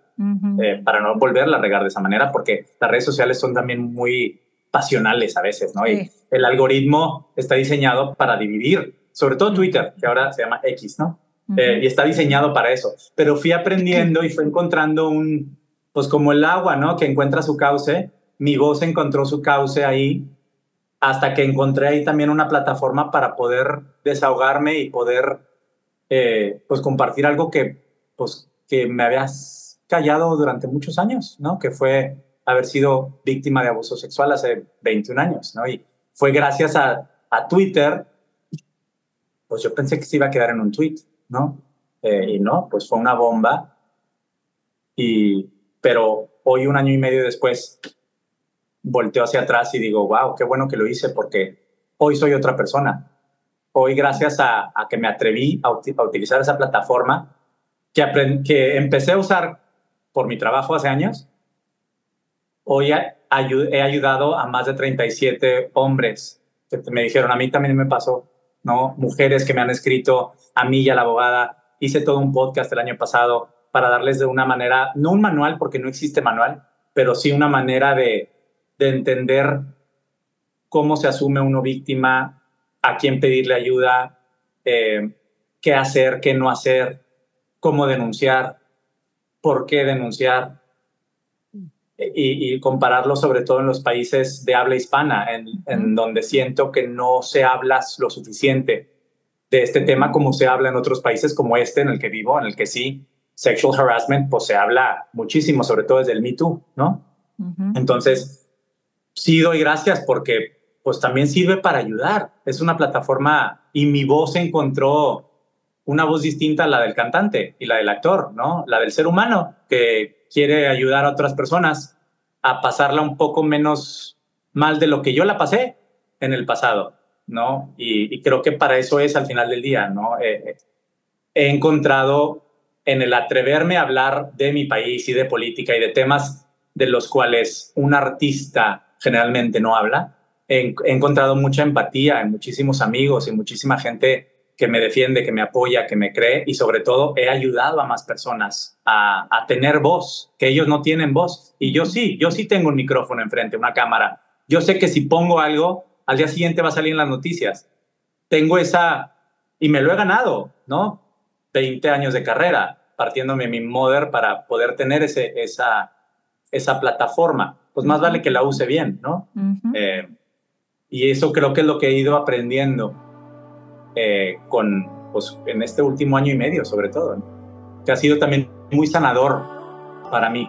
Speaker 4: eh, para no volverla a regar de esa manera, porque las redes sociales son también muy pasionales a veces, ¿no? Y el algoritmo está diseñado para dividir, sobre todo Twitter, que ahora se llama X, ¿no? Eh, y está diseñado para eso. Pero fui aprendiendo y fui encontrando un, pues como el agua, ¿no? Que encuentra su cauce. Mi voz encontró su cauce ahí hasta que encontré ahí también una plataforma para poder desahogarme y poder, eh, pues, compartir algo que, pues, que me habías callado durante muchos años, ¿no? Que fue haber sido víctima de abuso sexual hace 21 años, ¿no? Y fue gracias a, a Twitter, pues yo pensé que se iba a quedar en un tweet, ¿no? Eh, y no, pues fue una bomba. Y, pero hoy, un año y medio después, volteo hacia atrás y digo, wow, qué bueno que lo hice porque hoy soy otra persona. Hoy, gracias a, que me atreví a, utilizar esa plataforma que, que empecé a usar por mi trabajo hace años, hoy he ayudado a más de 37 hombres que me dijeron, a mí también me pasó, ¿no? Mujeres que me han escrito, a mí y a la abogada. Hice todo un podcast el año pasado para darles de una manera, no un manual, porque no existe manual, pero sí una manera de, de entender cómo se asume uno víctima, a quién pedirle ayuda, eh, qué hacer, qué no hacer, cómo denunciar, por qué denunciar, y, compararlo sobre todo en los países de habla hispana, en, donde siento que no se habla lo suficiente de este tema como se habla en otros países como este en el que vivo, en el que sí, sexual harassment, pues se habla muchísimo, sobre todo desde el Me Too, ¿no? Entonces, sí doy gracias porque pues también sirve para ayudar. Es una plataforma y mi voz encontró una voz distinta a la del cantante y la del actor, ¿no? La del ser humano que quiere ayudar a otras personas a pasarla un poco menos mal de lo que yo la pasé en el pasado, ¿no? Y, creo que para eso es al final del día, ¿no? Eh, eh, he encontrado en el atreverme a hablar de mi país y de política y de temas de los cuales un artista generalmente no habla, he encontrado mucha empatía en muchísimos amigos y muchísima gente que me defiende, que me apoya, que me cree y sobre todo he ayudado a más personas a, a, tener voz, que ellos no tienen voz. Y yo sí, yo sí tengo un micrófono enfrente, una cámara. Yo sé que si pongo algo, al día siguiente va a salir en las noticias. Tengo esa, y me lo he ganado, ¿no? 20 años de carrera, partiéndome mi mother para poder tener ese, esa, esa plataforma. Pues más vale que la use bien, ¿no? Eh, y eso creo que es lo que he ido aprendiendo eh, con, pues, en este último año y medio, sobre todo, que ha sido también muy sanador para mí.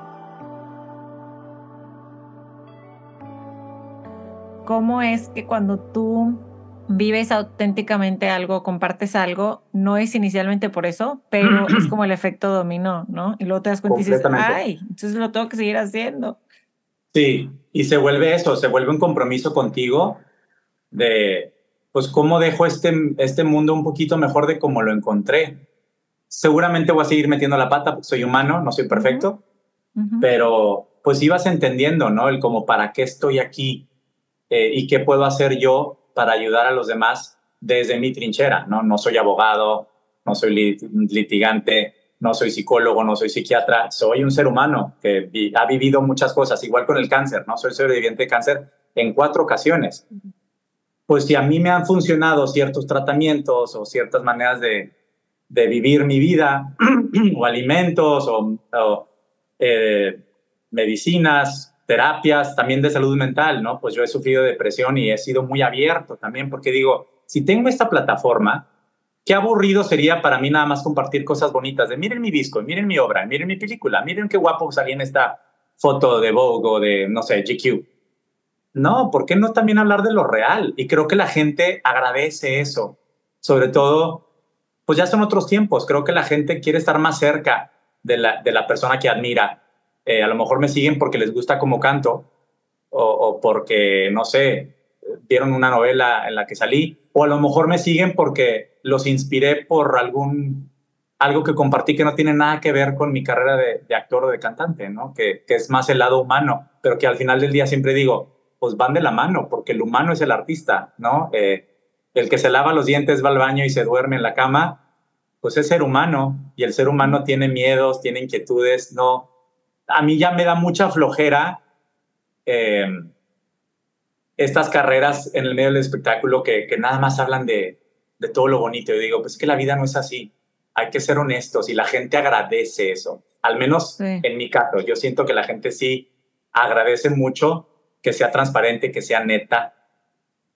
Speaker 2: ¿Cómo es que cuando tú vives auténticamente algo, compartes algo, no es inicialmente por eso, pero es como el efecto dominó, ¿no? Y luego te das cuenta y dices, ay, entonces lo tengo que seguir haciendo.
Speaker 4: Sí, y se vuelve eso, se vuelve un compromiso contigo de, pues cómo dejo este, este mundo un poquito mejor de como lo encontré. Seguramente voy a seguir metiendo la pata, porque soy humano, no soy perfecto, pero pues ibas entendiendo, ¿no? El como para qué estoy aquí eh, y qué puedo hacer yo para ayudar a los demás desde mi trinchera, ¿no? No soy abogado, no soy litigante, no soy psicólogo, no soy psiquiatra, soy un ser humano que ha vivido muchas cosas, igual con el cáncer, ¿no? Soy sobreviviente de cáncer en cuatro ocasiones pues si a mí me han funcionado ciertos tratamientos o ciertas maneras de, vivir mi vida, o alimentos, o, eh, medicinas, terapias, también de salud mental, ¿no? Pues yo he sufrido depresión y he sido muy abierto también, porque digo, si tengo esta plataforma, qué aburrido sería para mí nada más compartir cosas bonitas de miren mi disco, miren mi obra, miren mi película, miren qué guapo salí en esta foto de Vogue o de, no sé, GQ. No, ¿por qué no también hablar de lo real? Y creo que la gente agradece eso. Sobre todo, pues ya son otros tiempos. Creo que la gente quiere estar más cerca de la, de la persona que admira. Eh, a lo mejor me siguen porque les gusta como canto o, porque, no sé, vieron una novela en la que salí. O a lo mejor me siguen porque los inspiré por algún algo que compartí que no tiene nada que ver con mi carrera de, actor o de cantante, ¿no? Que, que, es más el lado humano, pero que al final del día siempre digo, pues van de la mano, porque el humano es el artista, ¿no? Eh, el que se lava los dientes va al baño y se duerme en la cama, pues es ser humano y el ser humano tiene miedos, tiene inquietudes, no. A mí ya me da mucha flojera eh, estas carreras en el medio del espectáculo que, que nada más hablan de, de, todo lo bonito. Yo digo, pues que la vida no es así. Hay que ser honestos y la gente agradece eso. Al menos en mi caso, yo siento que la gente sí agradece mucho que sea transparente, que sea neta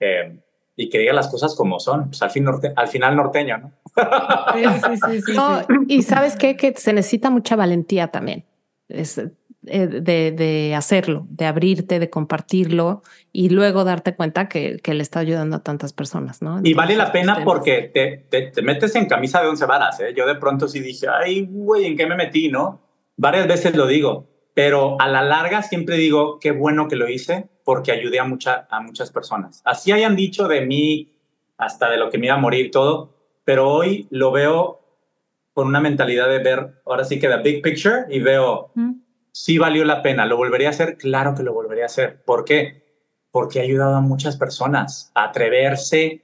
Speaker 4: eh, y que diga las cosas como son. Pues al, fin norte, al final norteño, ¿no?
Speaker 3: Sí, sí, sí, y sabes qué? que se necesita mucha valentía también. Es, eh, de, de, hacerlo, de abrirte, de compartirlo y luego darte cuenta que, que le está ayudando a tantas personas, ¿no?
Speaker 4: y vale la pena porque te, te, te, metes en camisa de once varas, ¿eh? Yo de pronto sí dije, ay, güey, ¿en qué me metí, no? Varias veces lo digo, pero a la larga siempre digo, qué bueno que lo hice porque ayudé a, mucha, a muchas personas. Así hayan dicho de mí, hasta de lo que me iba a morir, todo, pero hoy lo veo con una mentalidad de ver, ahora sí que the big picture y veo... Mm sí valió la pena. ¿Lo volvería a hacer? Claro que lo volvería a hacer. ¿Por qué? Porque ha ayudado a muchas personas a atreverse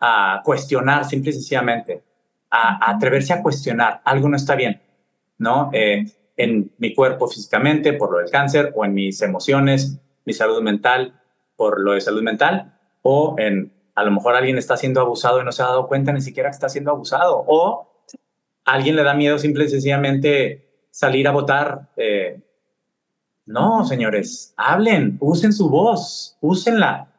Speaker 4: a cuestionar, simple y sencillamente, a, atreverse a cuestionar. Algo no está bien, ¿no? Eh, en mi cuerpo físicamente por lo del cáncer o en mis emociones, mi salud mental por lo de salud mental o en a lo mejor alguien está siendo abusado y no se ha dado cuenta ni siquiera que está siendo abusado o alguien le da miedo simple y sencillamente salir a votar. Eh, no, señores, hablen, usen su voz, úsenla.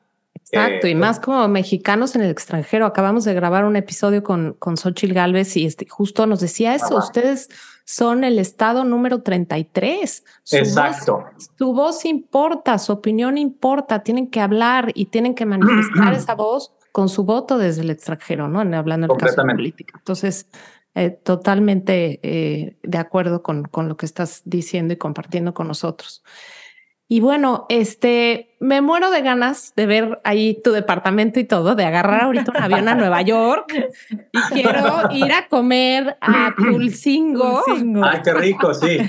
Speaker 3: Exacto, y eh, más como mexicanos en el extranjero. Acabamos de grabar un episodio con, con Xochitl Galvez y este, justo nos decía eso. Ustedes son el estado número 33.
Speaker 4: Su Exacto.
Speaker 3: Voz, su voz importa, su opinión importa. Tienen que hablar y tienen que manifestar esa voz con su voto desde el extranjero, ¿no? Hablando en el caso de política. Entonces, eh, totalmente eh, de acuerdo con, con lo que estás diciendo y compartiendo con nosotros. Y bueno, este, me muero de ganas de ver ahí tu departamento y todo, de agarrar ahorita un avión a Nueva York y quiero ir a comer a Tulcingo.
Speaker 4: Ay, qué rico, sí.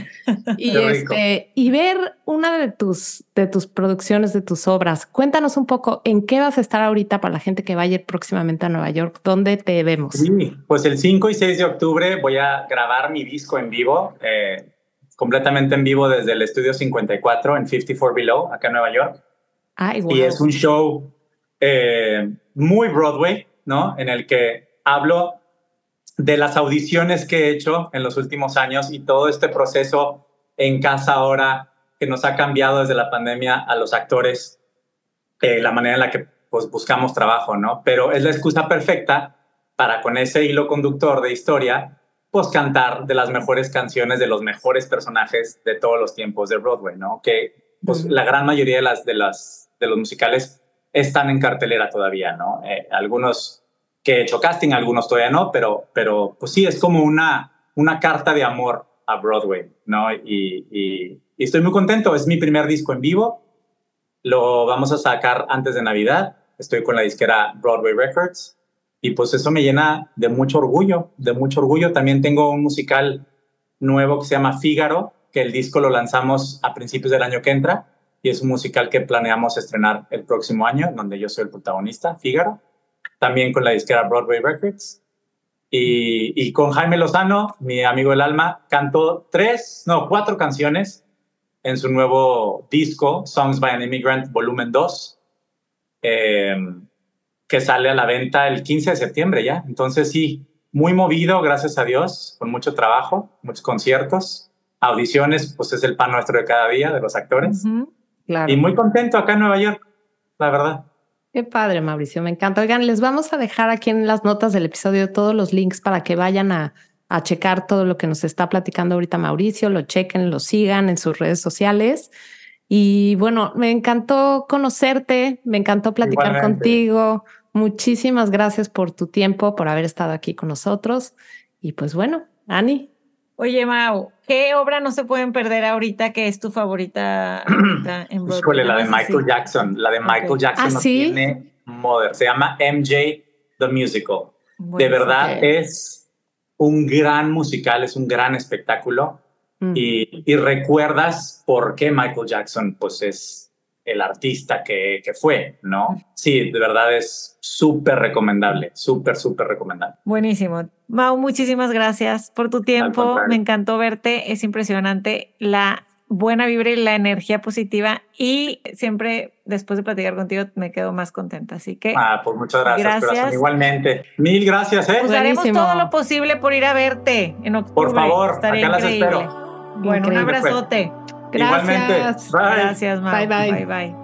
Speaker 3: Y este, y ver una de tus, de tus producciones, de tus obras. Cuéntanos un poco en qué vas a estar ahorita para la gente que vaya próximamente a Nueva York. ¿Dónde te vemos?
Speaker 4: Sí, pues el 5 y 6 de octubre voy a grabar mi disco en vivo. Eh, completamente en vivo desde el estudio 54 en 54 Below, acá en Nueva York. Y es un show eh, muy Broadway, ¿no? En el que hablo de las audiciones que he hecho en los últimos años y todo este proceso en casa ahora que nos ha cambiado desde la pandemia a los actores, eh, la manera en la que pues, buscamos trabajo, ¿no? Pero es la excusa perfecta para con ese hilo conductor de historia pues cantar de las mejores canciones de los mejores personajes de todos los tiempos de Broadway, ¿no? Que pues la gran mayoría de las de las de los musicales están en cartelera todavía, ¿no? Eh, algunos que he hecho casting, algunos todavía no, pero pero pues sí es como una una carta de amor a Broadway, ¿no? Y, y, y estoy muy contento, es mi primer disco en vivo, lo vamos a sacar antes de Navidad, estoy con la disquera Broadway Records y pues eso me llena de mucho orgullo, de mucho orgullo. También tengo un musical nuevo que se llama Fígaro, que el disco lo lanzamos a principios del año que entra y es un musical que planeamos estrenar el próximo año, donde yo soy el protagonista, Fígaro, también con la disquera Broadway Records. Y, con Jaime Lozano, mi amigo del alma, cantó tres, no, cuatro canciones en su nuevo disco, Songs by an Immigrant, volumen 2. Eh, que sale a la venta el 15 de septiembre ya. Entonces sí, muy movido, gracias a Dios, con mucho trabajo, muchos conciertos, audiciones, pues es el pan nuestro de cada día de los actores. claro. Y muy contento acá en Nueva York, la verdad.
Speaker 3: Qué padre, Mauricio, me encanta. Oigan, les vamos a dejar aquí en las notas del episodio todos los links para que vayan a, a checar todo lo que nos está platicando ahorita Mauricio, lo chequen, lo sigan en sus redes sociales. Y bueno, me encantó conocerte, me encantó platicar contigo. Muchísimas gracias por tu tiempo, por haber estado aquí con nosotros. Y pues bueno, Ani.
Speaker 2: Oye, Mau, ¿qué obra no se pueden perder ahorita que es tu favorita
Speaker 4: en Broadway? la de Michael Jackson. La de Michael Jackson ¿Ah, no tiene mother. Se llama MJ The Musical. de verdad es un gran musical, es un gran espectáculo. Mm. Y, y, recuerdas por qué Michael Jackson pues es el artista que, que fue, ¿no? Sí, de verdad es súper recomendable, súper, súper recomendable.
Speaker 2: Buenísimo. Mau, muchísimas gracias por tu tiempo. Me encantó verte. Es impresionante la buena vibra y la energía positiva y siempre después de platicar contigo me quedo más contenta. Así que...
Speaker 4: Ah, pues muchas gracias. gracias. Igualmente. Mil gracias. ¿eh?
Speaker 2: Pues haremos todo lo posible por ir a verte en octubre.
Speaker 4: Por favor, Estaría acá increíble. las espero.
Speaker 2: Bueno, un abrazote.
Speaker 3: Gracias. Igualmente.
Speaker 4: Bye.
Speaker 2: Gracias, Mau.
Speaker 3: Bye, bye.
Speaker 2: Bye, bye.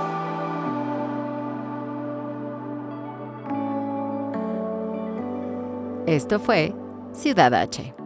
Speaker 1: Esto fue Ciudad H.